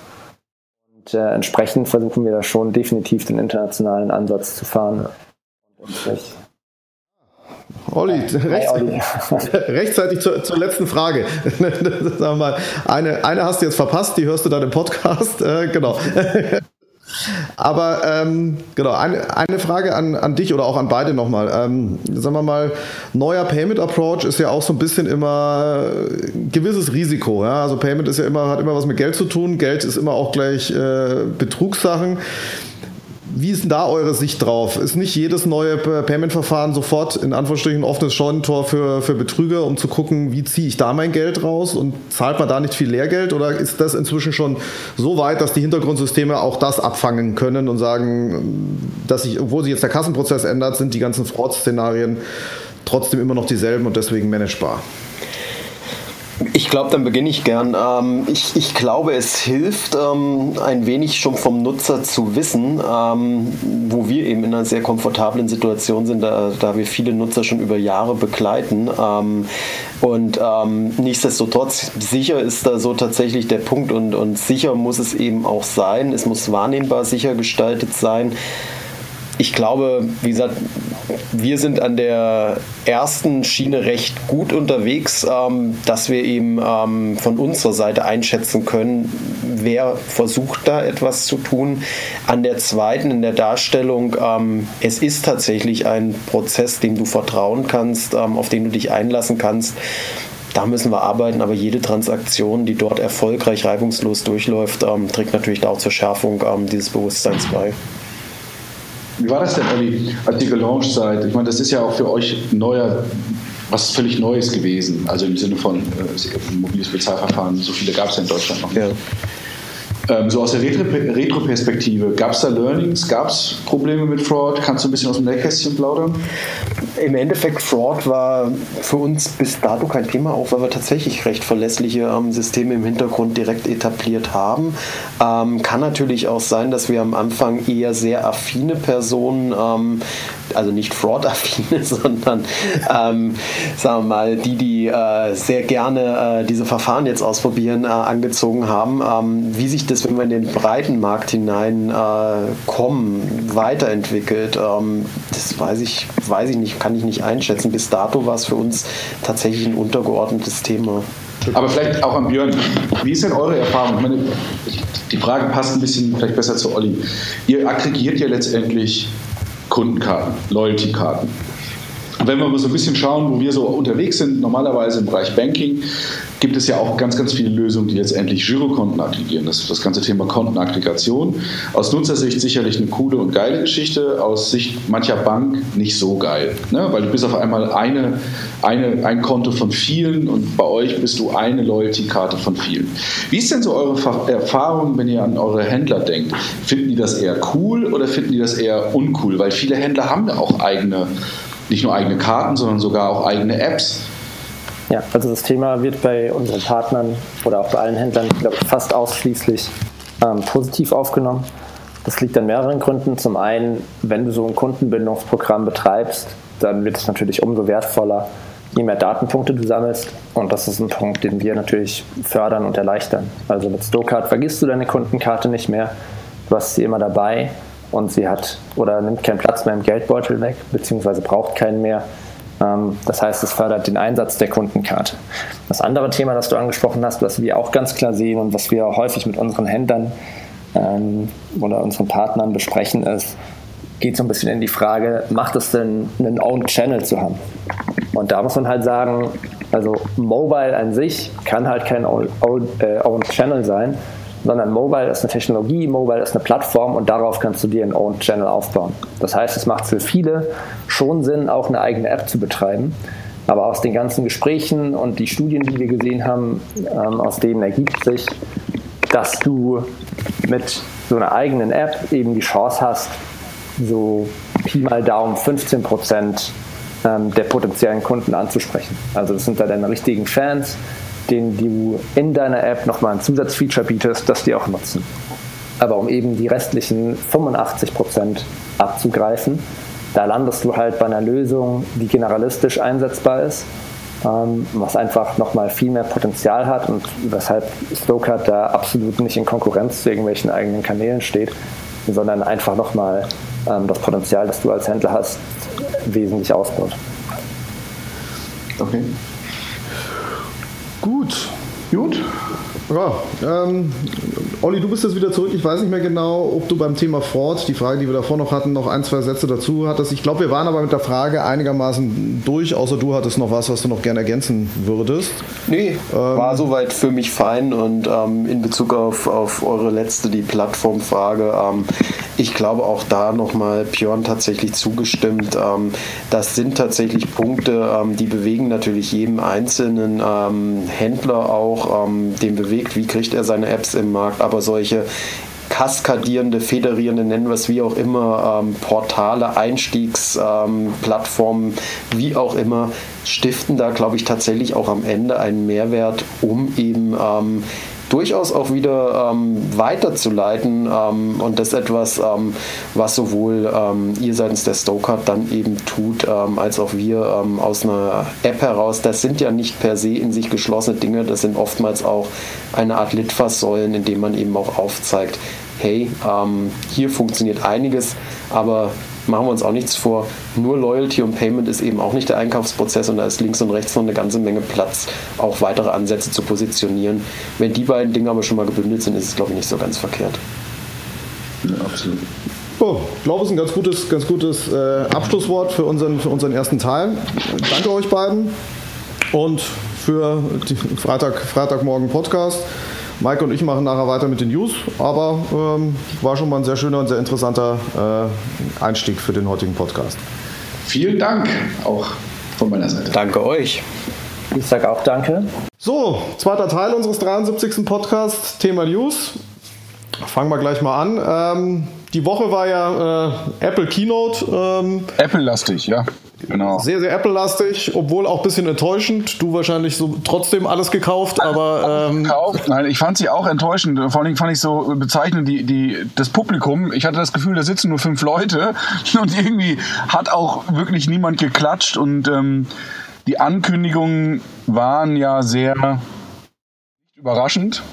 Und äh, entsprechend versuchen wir da schon definitiv den internationalen Ansatz zu fahren. Und Olli, rechts, Olli. rechtzeitig zur, zur, letzten Frage. mal, eine, eine hast du jetzt verpasst, die hörst du dann im Podcast. Äh, genau. Aber ähm, genau, eine, eine Frage an, an dich oder auch an beide nochmal. Ähm, sagen wir mal, neuer Payment Approach ist ja auch so ein bisschen immer ein gewisses Risiko. Ja? Also Payment ist ja immer, hat immer was mit Geld zu tun. Geld ist immer auch gleich äh, Betrugssachen. Wie ist denn da eure Sicht drauf? Ist nicht jedes neue Payment-Verfahren sofort in Anführungsstrichen offenes Scheunentor für, für Betrüger, um zu gucken, wie ziehe ich da mein Geld raus und zahlt man da nicht viel Lehrgeld? Oder ist das inzwischen schon so weit, dass die Hintergrundsysteme auch das abfangen können und sagen, dass sich, obwohl sich jetzt der Kassenprozess ändert, sind die ganzen Fraud-Szenarien trotzdem immer noch dieselben und deswegen managebar? Ich glaube, dann beginne ich gern. Ähm, ich, ich, glaube, es hilft ähm, ein wenig schon vom Nutzer zu wissen, ähm, wo wir eben in einer sehr komfortablen Situation sind, da, da wir viele Nutzer schon über Jahre begleiten. Ähm, und ähm, nichtsdestotrotz, sicher ist da so tatsächlich der Punkt und, und sicher muss es eben auch sein. Es muss wahrnehmbar sicher gestaltet sein ich glaube, wie gesagt, wir sind an der ersten Schiene recht gut unterwegs, ähm, dass wir eben ähm, von unserer Seite einschätzen können, wer versucht da etwas zu tun. An der zweiten, in der Darstellung, ähm, es ist tatsächlich ein Prozess, dem du vertrauen kannst, ähm, auf den du dich einlassen kannst. Da müssen wir arbeiten, aber jede Transaktion, die dort erfolgreich, reibungslos durchläuft, ähm, trägt natürlich auch zur Schärfung ähm, dieses Bewusstseins bei. Wie war das denn, Olli, als ihr gelauncht seid? Ich meine, das ist ja auch für euch neuer, was völlig Neues gewesen. Also im Sinne von äh, mobiles Bezahlverfahren. So viele gab es ja in Deutschland noch nicht. Ja. Ähm, so aus der Retro-Perspektive, gab es da Learnings, gab es Probleme mit Fraud? Kannst du ein bisschen aus dem Nähkästchen plaudern? Im Endeffekt, Fraud war für uns bis dato kein Thema, auch weil wir tatsächlich recht verlässliche ähm, Systeme im Hintergrund direkt etabliert haben. Ähm, kann natürlich auch sein, dass wir am Anfang eher sehr affine Personen, ähm, also nicht Fraud-affine, sondern ähm, sagen wir mal, die, die äh, sehr gerne äh, diese Verfahren jetzt ausprobieren, äh, angezogen haben. Ähm, wie sich das wenn wir in den breiten Markt hineinkommen, äh, weiterentwickelt, ähm, das weiß ich, weiß ich nicht, kann ich nicht einschätzen. Bis dato war es für uns tatsächlich ein untergeordnetes Thema. Aber vielleicht auch an Björn, wie ist denn eure Erfahrung? Meine, die Frage passt ein bisschen vielleicht besser zu Olli. Ihr aggregiert ja letztendlich Kundenkarten, Loyalty-Karten. Wenn wir mal so ein bisschen schauen, wo wir so unterwegs sind, normalerweise im Bereich Banking, gibt es ja auch ganz, ganz viele Lösungen, die letztendlich Girokonten aggregieren. Das ist das ganze Thema Kontenaggregation. Aus Nutzersicht sicherlich eine coole und geile Geschichte, aus Sicht mancher Bank nicht so geil. Ne? Weil du bist auf einmal eine, eine, ein Konto von vielen und bei euch bist du eine Loyalty-Karte von vielen. Wie ist denn so eure Erfahrung, wenn ihr an eure Händler denkt? Finden die das eher cool oder finden die das eher uncool? Weil viele Händler haben ja auch eigene nicht nur eigene Karten, sondern sogar auch eigene Apps. Ja, also das Thema wird bei unseren Partnern oder auch bei allen Händlern, ich, fast ausschließlich ähm, positiv aufgenommen. Das liegt an mehreren Gründen. Zum einen, wenn du so ein Kundenbindungsprogramm betreibst, dann wird es natürlich umso wertvoller, je mehr Datenpunkte du sammelst. Und das ist ein Punkt, den wir natürlich fördern und erleichtern. Also mit Stokart vergisst du deine Kundenkarte nicht mehr. Du hast sie immer dabei und sie hat oder nimmt keinen Platz mehr im Geldbeutel weg, beziehungsweise braucht keinen mehr. Ähm, das heißt, es fördert den Einsatz der Kundenkarte. Das andere Thema, das du angesprochen hast, was wir auch ganz klar sehen und was wir häufig mit unseren Händlern ähm, oder unseren Partnern besprechen, ist, geht so ein bisschen in die Frage, macht es denn einen Own Channel zu haben? Und da muss man halt sagen, also Mobile an sich kann halt kein Own, äh, Own Channel sein, sondern Mobile ist eine Technologie, Mobile ist eine Plattform und darauf kannst du dir einen Own Channel aufbauen. Das heißt, es macht für viele schon Sinn, auch eine eigene App zu betreiben. Aber aus den ganzen Gesprächen und die Studien, die wir gesehen haben, ähm, aus denen ergibt sich, dass du mit so einer eigenen App eben die Chance hast, so Pi mal Daumen 15 Prozent ähm, der potenziellen Kunden anzusprechen. Also das sind da deine richtigen Fans, denen du in deiner App nochmal ein Zusatzfeature bietest, das die auch nutzen. Aber um eben die restlichen 85% abzugreifen, da landest du halt bei einer Lösung, die generalistisch einsetzbar ist, ähm, was einfach nochmal viel mehr Potenzial hat und weshalb Stokart da absolut nicht in Konkurrenz zu irgendwelchen eigenen Kanälen steht, sondern einfach nochmal ähm, das Potenzial, das du als Händler hast, wesentlich ausbaut. Okay. Gut. Gut. Ja, ähm, Olli, du bist jetzt wieder zurück. Ich weiß nicht mehr genau, ob du beim Thema Ford, die Frage, die wir davor noch hatten, noch ein, zwei Sätze dazu hattest. Ich glaube, wir waren aber mit der Frage einigermaßen durch, außer du hattest noch was, was du noch gerne ergänzen würdest. Nee, ähm, war soweit für mich fein und ähm, in Bezug auf, auf eure letzte, die Plattformfrage, ähm, ich glaube auch da nochmal Björn tatsächlich zugestimmt. Ähm, das sind tatsächlich Punkte, ähm, die bewegen natürlich jeden einzelnen Händler auch, den bewegt, wie kriegt er seine Apps im Markt, aber solche kaskadierende, federierende, nennen wir es wie auch immer, ähm, Portale, Einstiegsplattformen, ähm, wie auch immer, stiften da, glaube ich, tatsächlich auch am Ende einen Mehrwert, um eben ähm, durchaus auch wieder ähm, weiterzuleiten ähm, und das etwas, ähm, was sowohl ähm, ihr seitens der Stoker dann eben tut, ähm, als auch wir ähm, aus einer App heraus. Das sind ja nicht per se in sich geschlossene Dinge, das sind oftmals auch eine Art Litfaßsäulen, in denen man eben auch aufzeigt, hey, hier funktioniert einiges, aber machen wir uns auch nichts vor. Nur Loyalty und Payment ist eben auch nicht der Einkaufsprozess und da ist links und rechts noch eine ganze Menge Platz, auch weitere Ansätze zu positionieren. Wenn die beiden Dinge aber schon mal gebündelt sind, ist es, glaube ich, nicht so ganz verkehrt. Ja, absolut. Oh, ich glaube, es ist ein ganz gutes, ganz gutes äh, Abschlusswort für unseren, für unseren ersten Teil. Danke euch beiden und für den Freitag, Freitagmorgen Podcast. Mike und ich machen nachher weiter mit den News, aber ähm, war schon mal ein sehr schöner und sehr interessanter äh, Einstieg für den heutigen Podcast. Vielen Dank auch von meiner Seite. Danke euch. Ich sage auch danke. So, zweiter Teil unseres 73. Podcasts, Thema News. Fangen wir gleich mal an. Ähm, die Woche war ja äh, Apple Keynote. Ähm, Apple-lastig, ja. Genau. Sehr, sehr Apple-lastig, obwohl auch ein bisschen enttäuschend. Du wahrscheinlich so trotzdem alles gekauft, aber. Ähm gekauft? Nein, ich fand sie auch enttäuschend. Vor allem fand ich so bezeichnend die, die, das Publikum. Ich hatte das Gefühl, da sitzen nur fünf Leute und irgendwie hat auch wirklich niemand geklatscht und ähm, die Ankündigungen waren ja sehr überraschend.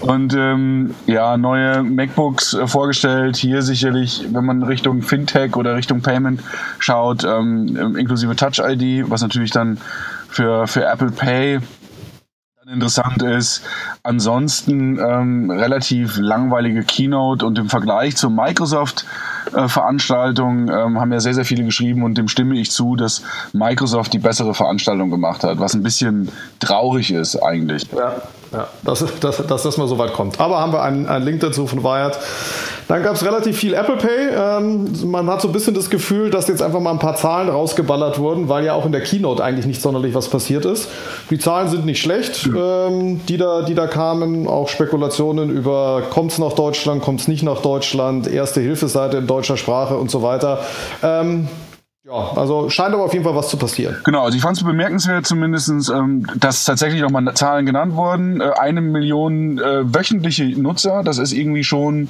Und ähm, ja, neue MacBooks äh, vorgestellt. Hier sicherlich, wenn man Richtung Fintech oder Richtung Payment schaut, ähm, inklusive Touch ID, was natürlich dann für, für Apple Pay interessant ist. Ansonsten ähm, relativ langweilige Keynote und im Vergleich zur Microsoft-Veranstaltung äh, ähm, haben ja sehr, sehr viele geschrieben und dem stimme ich zu, dass Microsoft die bessere Veranstaltung gemacht hat, was ein bisschen traurig ist eigentlich. Ja, ja dass, dass, dass das mal so weit kommt. Aber haben wir einen, einen Link dazu von Wired. Dann gab es relativ viel Apple Pay. Ähm, man hat so ein bisschen das Gefühl, dass jetzt einfach mal ein paar Zahlen rausgeballert wurden, weil ja auch in der Keynote eigentlich nicht sonderlich was passiert ist. Die Zahlen sind nicht schlecht, ähm, die, da, die da kamen. Auch Spekulationen über, kommt es nach Deutschland, kommt es nicht nach Deutschland, erste Hilfeseite in deutscher Sprache und so weiter. Ähm, ja, also scheint aber auf jeden Fall was zu passieren. Genau, also ich fand es bemerkenswert zumindest, ähm, dass tatsächlich auch mal Zahlen genannt wurden. Äh, eine Million äh, wöchentliche Nutzer, das ist irgendwie schon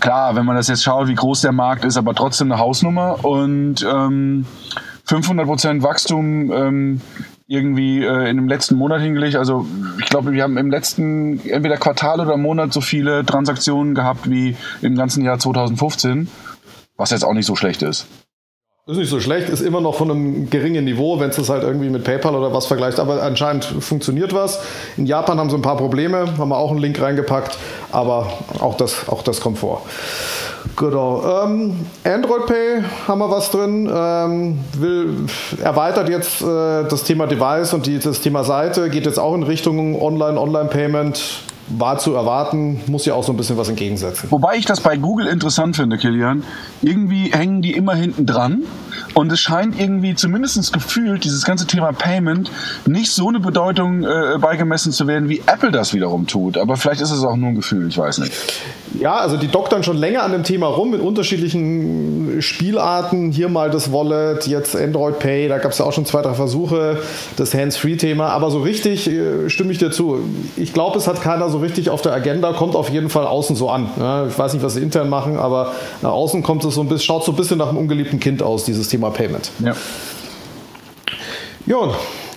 klar, wenn man das jetzt schaut, wie groß der Markt ist, aber trotzdem eine Hausnummer. Und ähm, 500 Prozent Wachstum ähm, irgendwie äh, in dem letzten Monat hingelegt. Also ich glaube, wir haben im letzten entweder Quartal oder Monat so viele Transaktionen gehabt wie im ganzen Jahr 2015, was jetzt auch nicht so schlecht ist. Ist nicht so schlecht, ist immer noch von einem geringen Niveau, wenn es das halt irgendwie mit PayPal oder was vergleicht. Aber anscheinend funktioniert was. In Japan haben sie ein paar Probleme, haben wir auch einen Link reingepackt, aber auch das, auch das kommt vor. Genau. Ähm, Android Pay haben wir was drin. Ähm, will, erweitert jetzt äh, das Thema Device und die, das Thema Seite, geht jetzt auch in Richtung Online-Online-Payment war zu erwarten, muss ja auch so ein bisschen was entgegensetzen. Wobei ich das bei Google interessant finde, Kilian. Irgendwie hängen die immer hinten dran und es scheint irgendwie zumindest gefühlt dieses ganze Thema Payment nicht so eine Bedeutung äh, beigemessen zu werden, wie Apple das wiederum tut. Aber vielleicht ist es auch nur ein Gefühl, ich weiß nicht. Ja, also die doktern schon länger an dem Thema rum mit unterschiedlichen Spielarten. Hier mal das Wallet, jetzt Android Pay, da gab es ja auch schon zwei, drei Versuche, das Hands-Free-Thema. Aber so richtig äh, stimme ich dir zu. Ich glaube, es hat keiner so richtig auf der Agenda, kommt auf jeden Fall außen so an. Ja, ich weiß nicht, was sie intern machen, aber nach außen kommt es so ein bisschen, schaut so ein bisschen nach einem ungeliebten Kind aus, dieses Thema Payment. Ja. Ja,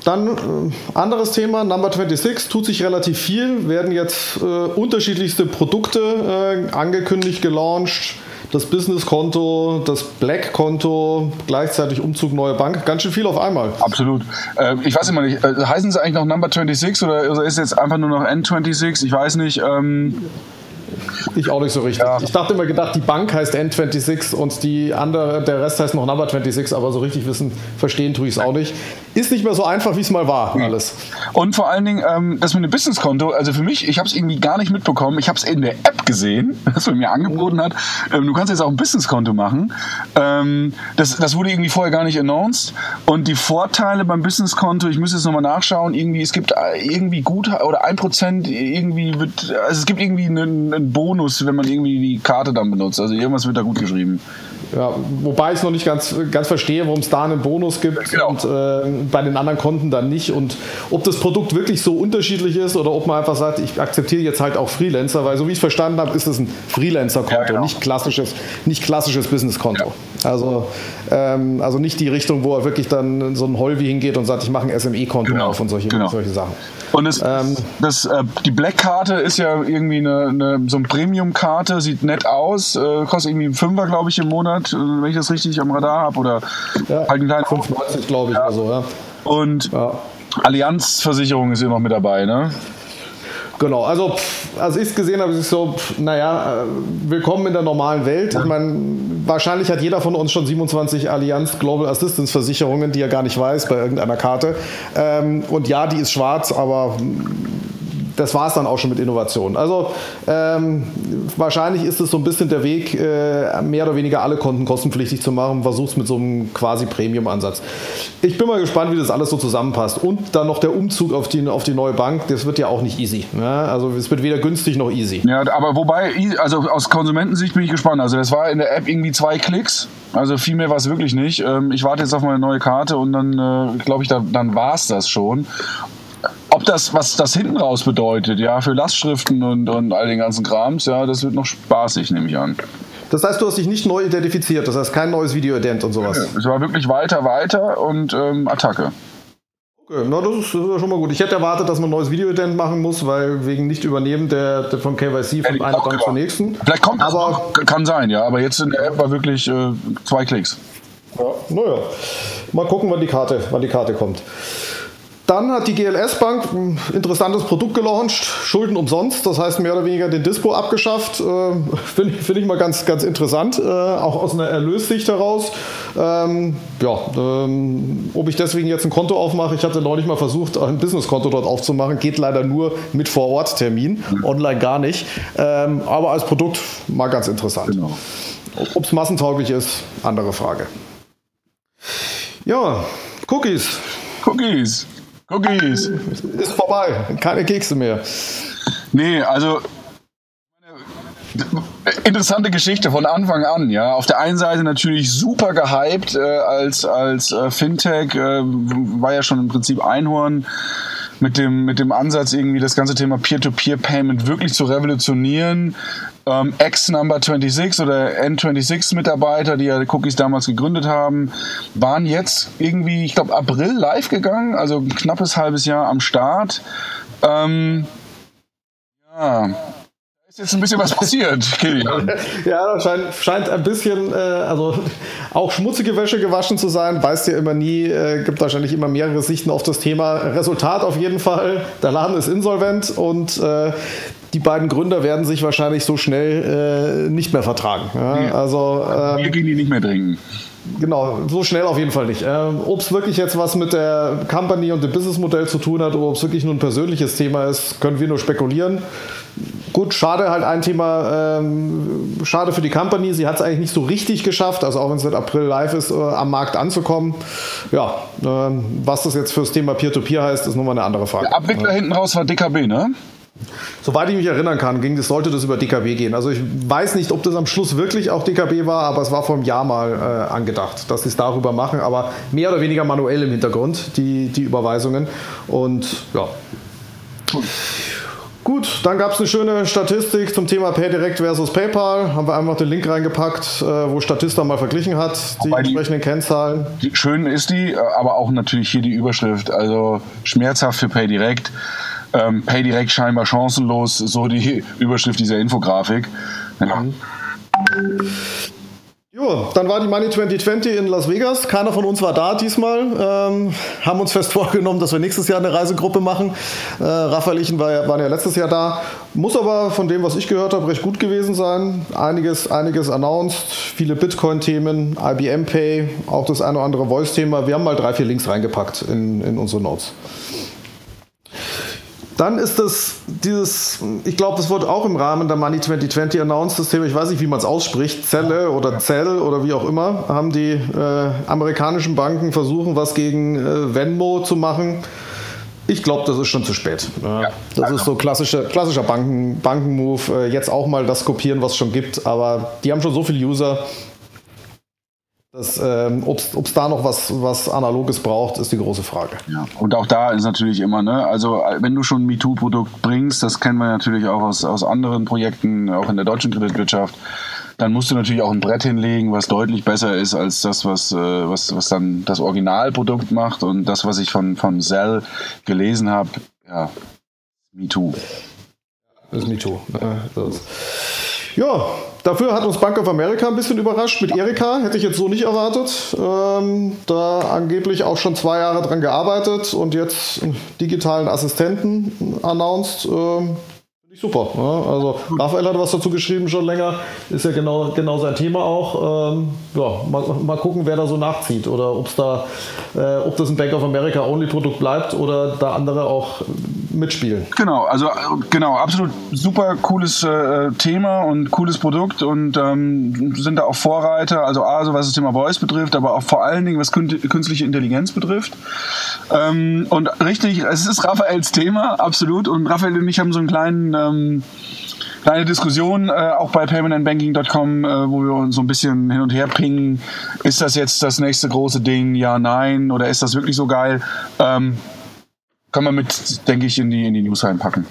dann äh, anderes Thema, Number 26, tut sich relativ viel, werden jetzt äh, unterschiedlichste Produkte äh, angekündigt, gelauncht. das Business-Konto, das Black-Konto, gleichzeitig Umzug neue Bank. Ganz schön viel auf einmal. Absolut. Äh, ich weiß immer nicht, äh, heißen sie eigentlich noch Number 26 oder, oder ist jetzt einfach nur noch N26? Ich weiß nicht. Ähm ich auch nicht so richtig. Ja. Ich dachte immer gedacht, die Bank heißt N26 und die andere, der Rest heißt noch Number 26, aber so richtig wissen, verstehen tue ich es auch nicht. Ist nicht mehr so einfach, wie es mal war, alles. Und vor allen Dingen, ähm, das mit dem Businesskonto, also für mich, ich habe es irgendwie gar nicht mitbekommen. Ich habe es in der App gesehen, das man mir angeboten hat. Ähm, du kannst jetzt auch ein Businesskonto machen. Ähm, das, das wurde irgendwie vorher gar nicht announced. Und die Vorteile beim Businesskonto, ich müsste jetzt nochmal nachschauen, irgendwie, es gibt äh, irgendwie gut oder ein Prozent irgendwie wird, also es gibt irgendwie einen, einen Bonus, wenn man irgendwie die Karte dann benutzt. Also irgendwas wird da gut geschrieben. Ja, wobei ich es noch nicht ganz, ganz verstehe, warum es da einen Bonus gibt genau. und äh, bei den anderen Konten dann nicht. Und ob das Produkt wirklich so unterschiedlich ist oder ob man einfach sagt, ich akzeptiere jetzt halt auch Freelancer, weil so wie ich es verstanden habe, ist es ein Freelancer-Konto, ja, genau. nicht klassisches, nicht klassisches Business-Konto. Ja. Also, ähm, also nicht die Richtung, wo er wirklich dann so ein Holvi hingeht und sagt, ich mache ein SME-Konto genau. auf und solche, genau. solche Sachen. Und es, ähm, das, äh, die Black-Karte ist ja irgendwie eine, eine so eine Premium-Karte, sieht nett aus, äh, kostet irgendwie einen Fünfer, glaube ich, im Monat, äh, wenn ich das richtig am Radar habe. Oder ja, halt einen kleinen 95, glaube ich, ja. oder so, ja. Und ja. Allianzversicherung ist hier noch mit dabei, ne? Genau, also als ich es gesehen habe, ist es so, pff, naja, äh, willkommen in der normalen Welt. Ich meine, wahrscheinlich hat jeder von uns schon 27 Allianz Global Assistance Versicherungen, die er gar nicht weiß bei irgendeiner Karte. Ähm, und ja, die ist schwarz, aber das war es dann auch schon mit Innovation. Also ähm, wahrscheinlich ist es so ein bisschen der Weg, äh, mehr oder weniger alle Konten kostenpflichtig zu machen. Versuch's mit so einem quasi Premium-Ansatz. Ich bin mal gespannt, wie das alles so zusammenpasst. Und dann noch der Umzug auf die, auf die neue Bank, das wird ja auch nicht easy. Ja? Also es wird weder günstig noch easy. Ja, aber wobei, also aus Konsumentensicht bin ich gespannt. Also das war in der App irgendwie zwei Klicks. Also viel mehr war es wirklich nicht. Ähm, ich warte jetzt auf meine neue Karte und dann äh, glaube ich, da, dann war es das schon ob das, was das hinten raus bedeutet, ja, für Lastschriften und, und all den ganzen Krams, ja, das wird noch spaßig, nehme ich an. Das heißt, du hast dich nicht neu identifiziert, das heißt kein neues Video-Ident und sowas. Ja, es war wirklich weiter, weiter und ähm, Attacke. Okay, na, das ist, das ist schon mal gut. Ich hätte erwartet, dass man ein neues Video-Ident machen muss, weil wegen nicht übernehmen der, der von KYC von ja, einer Bank zur nächsten. Vielleicht kommt das aber, noch, kann sein, ja, aber jetzt in der App war wirklich äh, zwei Klicks. Ja, naja. Mal gucken, wann die Karte, wann die Karte kommt. Dann hat die GLS Bank ein interessantes Produkt gelauncht, Schulden umsonst, das heißt mehr oder weniger den Dispo abgeschafft. Äh, Finde find ich mal ganz, ganz interessant, äh, auch aus einer Erlössicht heraus. Ähm, ja, ähm, ob ich deswegen jetzt ein Konto aufmache, ich hatte neulich mal versucht, ein Businesskonto dort aufzumachen, geht leider nur mit Vor-Ort-Termin, online gar nicht. Ähm, aber als Produkt mal ganz interessant. Genau. Ob es massentauglich ist, andere Frage. Ja, Cookies. Cookies. Cookies. Ist vorbei. Keine Kekse mehr. Nee, also interessante Geschichte von Anfang an, ja. Auf der einen Seite natürlich super gehypt äh, als, als äh, Fintech, äh, war ja schon im Prinzip Einhorn mit dem, mit dem Ansatz, irgendwie das ganze Thema Peer-to-Peer-Payment wirklich zu revolutionieren. Ähm, X-Number 26 oder N26-Mitarbeiter, die ja Cookies damals gegründet haben, waren jetzt irgendwie, ich glaube, April live gegangen, also ein knappes halbes Jahr am Start. Ähm, ja, ist jetzt ein bisschen was passiert, Kilian. ja, scheint, scheint ein bisschen, äh, also auch schmutzige Wäsche gewaschen zu sein. Weißt ja immer nie, äh, gibt wahrscheinlich immer mehrere Sichten auf das Thema. Resultat auf jeden Fall, der Laden ist insolvent und äh, die beiden Gründer werden sich wahrscheinlich so schnell äh, nicht mehr vertragen. Ja? Ja. Also, ähm, Wir gehen die nicht mehr trinken. Genau, so schnell auf jeden Fall nicht. Ähm, ob es wirklich jetzt was mit der Company und dem Businessmodell zu tun hat oder ob es wirklich nur ein persönliches Thema ist, können wir nur spekulieren. Gut, schade halt ein Thema, ähm, schade für die Company. Sie hat es eigentlich nicht so richtig geschafft, also auch wenn es seit April live ist, äh, am Markt anzukommen. Ja, ähm, was das jetzt fürs Thema Peer-to-Peer -Peer heißt, ist nochmal eine andere Frage. Der Abwickler ja. hinten raus war DKB, ne? Soweit ich mich erinnern kann, ging das, sollte das über DKB gehen. Also ich weiß nicht, ob das am Schluss wirklich auch DKB war, aber es war vor einem Jahr mal äh, angedacht, dass sie es darüber machen, aber mehr oder weniger manuell im Hintergrund, die, die Überweisungen. Und ja. Gut, dann gab es eine schöne Statistik zum Thema PayDirect versus PayPal. Haben wir einfach den Link reingepackt, äh, wo Statista mal verglichen hat, die Wobei entsprechenden die, Kennzahlen. Die, schön ist die, äh, aber auch natürlich hier die Überschrift. Also schmerzhaft für PayDirect. Ähm, PayDirect scheinbar chancenlos, so die Überschrift dieser Infografik. Ja. Jo, dann war die Money 2020 in Las Vegas. Keiner von uns war da diesmal. Ähm, haben uns fest vorgenommen, dass wir nächstes Jahr eine Reisegruppe machen. Äh, Raphael ich war ja, waren ja letztes Jahr da. Muss aber von dem, was ich gehört habe, recht gut gewesen sein. Einiges, einiges announced. Viele Bitcoin-Themen, IBM Pay, auch das eine oder andere Voice-Thema. Wir haben mal drei, vier Links reingepackt in, in unsere Notes. Dann ist das dieses, ich glaube, das wurde auch im Rahmen der Money 2020 announced, das Thema, ich weiß nicht, wie man es ausspricht, Zelle oder Zell oder wie auch immer, haben die äh, amerikanischen Banken versuchen, was gegen äh, Venmo zu machen. Ich glaube, das ist schon zu spät. Ja, das ist so klassischer, klassischer Banken, Bankenmove. Äh, jetzt auch mal das kopieren, was es schon gibt, aber die haben schon so viele User. Ähm, Ob es da noch was, was Analoges braucht, ist die große Frage. Ja, und auch da ist natürlich immer, ne, also wenn du schon ein MeToo-Produkt bringst, das kennen wir natürlich auch aus, aus anderen Projekten, auch in der deutschen Kreditwirtschaft, dann musst du natürlich auch ein Brett hinlegen, was deutlich besser ist als das, was, äh, was, was dann das Originalprodukt macht. Und das, was ich von, von Zell gelesen habe, ja, MeToo. Das ist MeToo. Ja, Dafür hat uns Bank of America ein bisschen überrascht mit Erika, hätte ich jetzt so nicht erwartet. Ähm, da angeblich auch schon zwei Jahre dran gearbeitet und jetzt digitalen Assistenten announced. Ähm, super. Ja, also Raphael hat was dazu geschrieben schon länger, ist ja genau, genau sein Thema auch. Ähm, ja, mal, mal, gucken, wer da so nachzieht oder ob's da, äh, ob das ein Bank of America Only Produkt bleibt oder da andere auch mitspielen. Genau, also genau, absolut super cooles äh, Thema und cooles Produkt und ähm, sind da auch Vorreiter, also A, so was das Thema Voice betrifft, aber auch vor allen Dingen was künstliche Intelligenz betrifft. Ähm, und richtig, es ist Raphaels Thema, absolut. Und Raphael und ich haben so einen kleinen ähm, kleine Diskussion äh, auch bei paymentandbanking.com, äh, wo wir uns so ein bisschen hin und her pingen. Ist das jetzt das nächste große Ding? Ja, nein. Oder ist das wirklich so geil? Ähm, kann man mit, denke ich, in die, in die News reinpacken.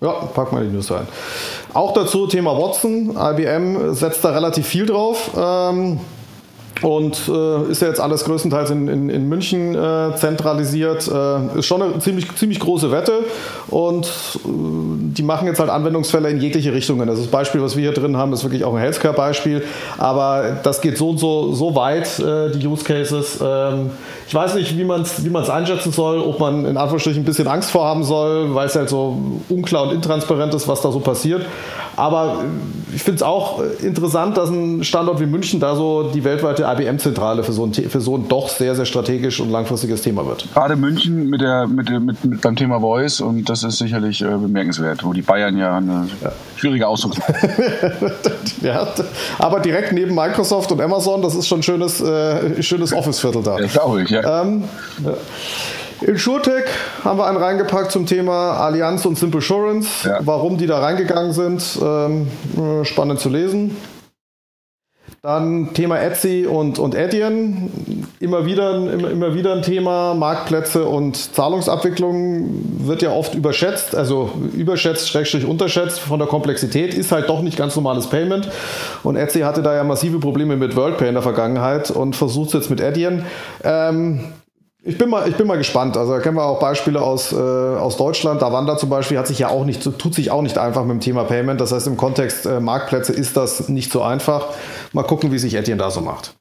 Ja, pack mal die News rein. Auch dazu Thema Watson. IBM setzt da relativ viel drauf. Ähm, und äh, ist ja jetzt alles größtenteils in, in, in München äh, zentralisiert. Äh, ist schon eine ziemlich, ziemlich große Wette und äh, die machen jetzt halt Anwendungsfälle in jegliche Richtungen. Also das Beispiel, was wir hier drin haben, ist wirklich auch ein Healthcare-Beispiel, aber das geht so und so, so weit, äh, die Use Cases. Ähm, ich weiß nicht, wie man es wie einschätzen soll, ob man in Anführungsstrichen ein bisschen Angst vorhaben soll, weil es halt so unklar und intransparent ist, was da so passiert. Aber ich finde es auch interessant, dass ein Standort wie München da so die weltweite IBM-Zentrale für, so ein, für so ein doch sehr, sehr strategisch und langfristiges Thema wird. Gerade München mit der, mit, mit, mit beim Thema Voice und das ist sicherlich äh, bemerkenswert, wo die Bayern ja eine ja. schwierige Ausdrucksweise ja, aber direkt neben Microsoft und Amazon, das ist schon ein schönes, äh, schönes Office-Viertel da. Ja, glaube ich, ja. Ähm, ja. In SureTech haben wir einen reingepackt zum Thema Allianz und Simple Assurance. Ja. Warum die da reingegangen sind, ähm, äh, spannend zu lesen. Dann Thema Etsy und, und Adyen. Immer wieder, immer, immer wieder ein Thema. Marktplätze und Zahlungsabwicklung wird ja oft überschätzt, also überschätzt, schrägstrich unterschätzt von der Komplexität. Ist halt doch nicht ganz normales Payment. Und Etsy hatte da ja massive Probleme mit WorldPay in der Vergangenheit und versucht es jetzt mit Adyen. Ähm, ich bin mal, ich bin mal gespannt. Also da kennen wir auch Beispiele aus, äh, aus Deutschland. Davanda zum Beispiel hat sich ja auch nicht, tut sich auch nicht einfach mit dem Thema Payment. Das heißt, im Kontext äh, Marktplätze ist das nicht so einfach. Mal gucken, wie sich Etienne da so macht.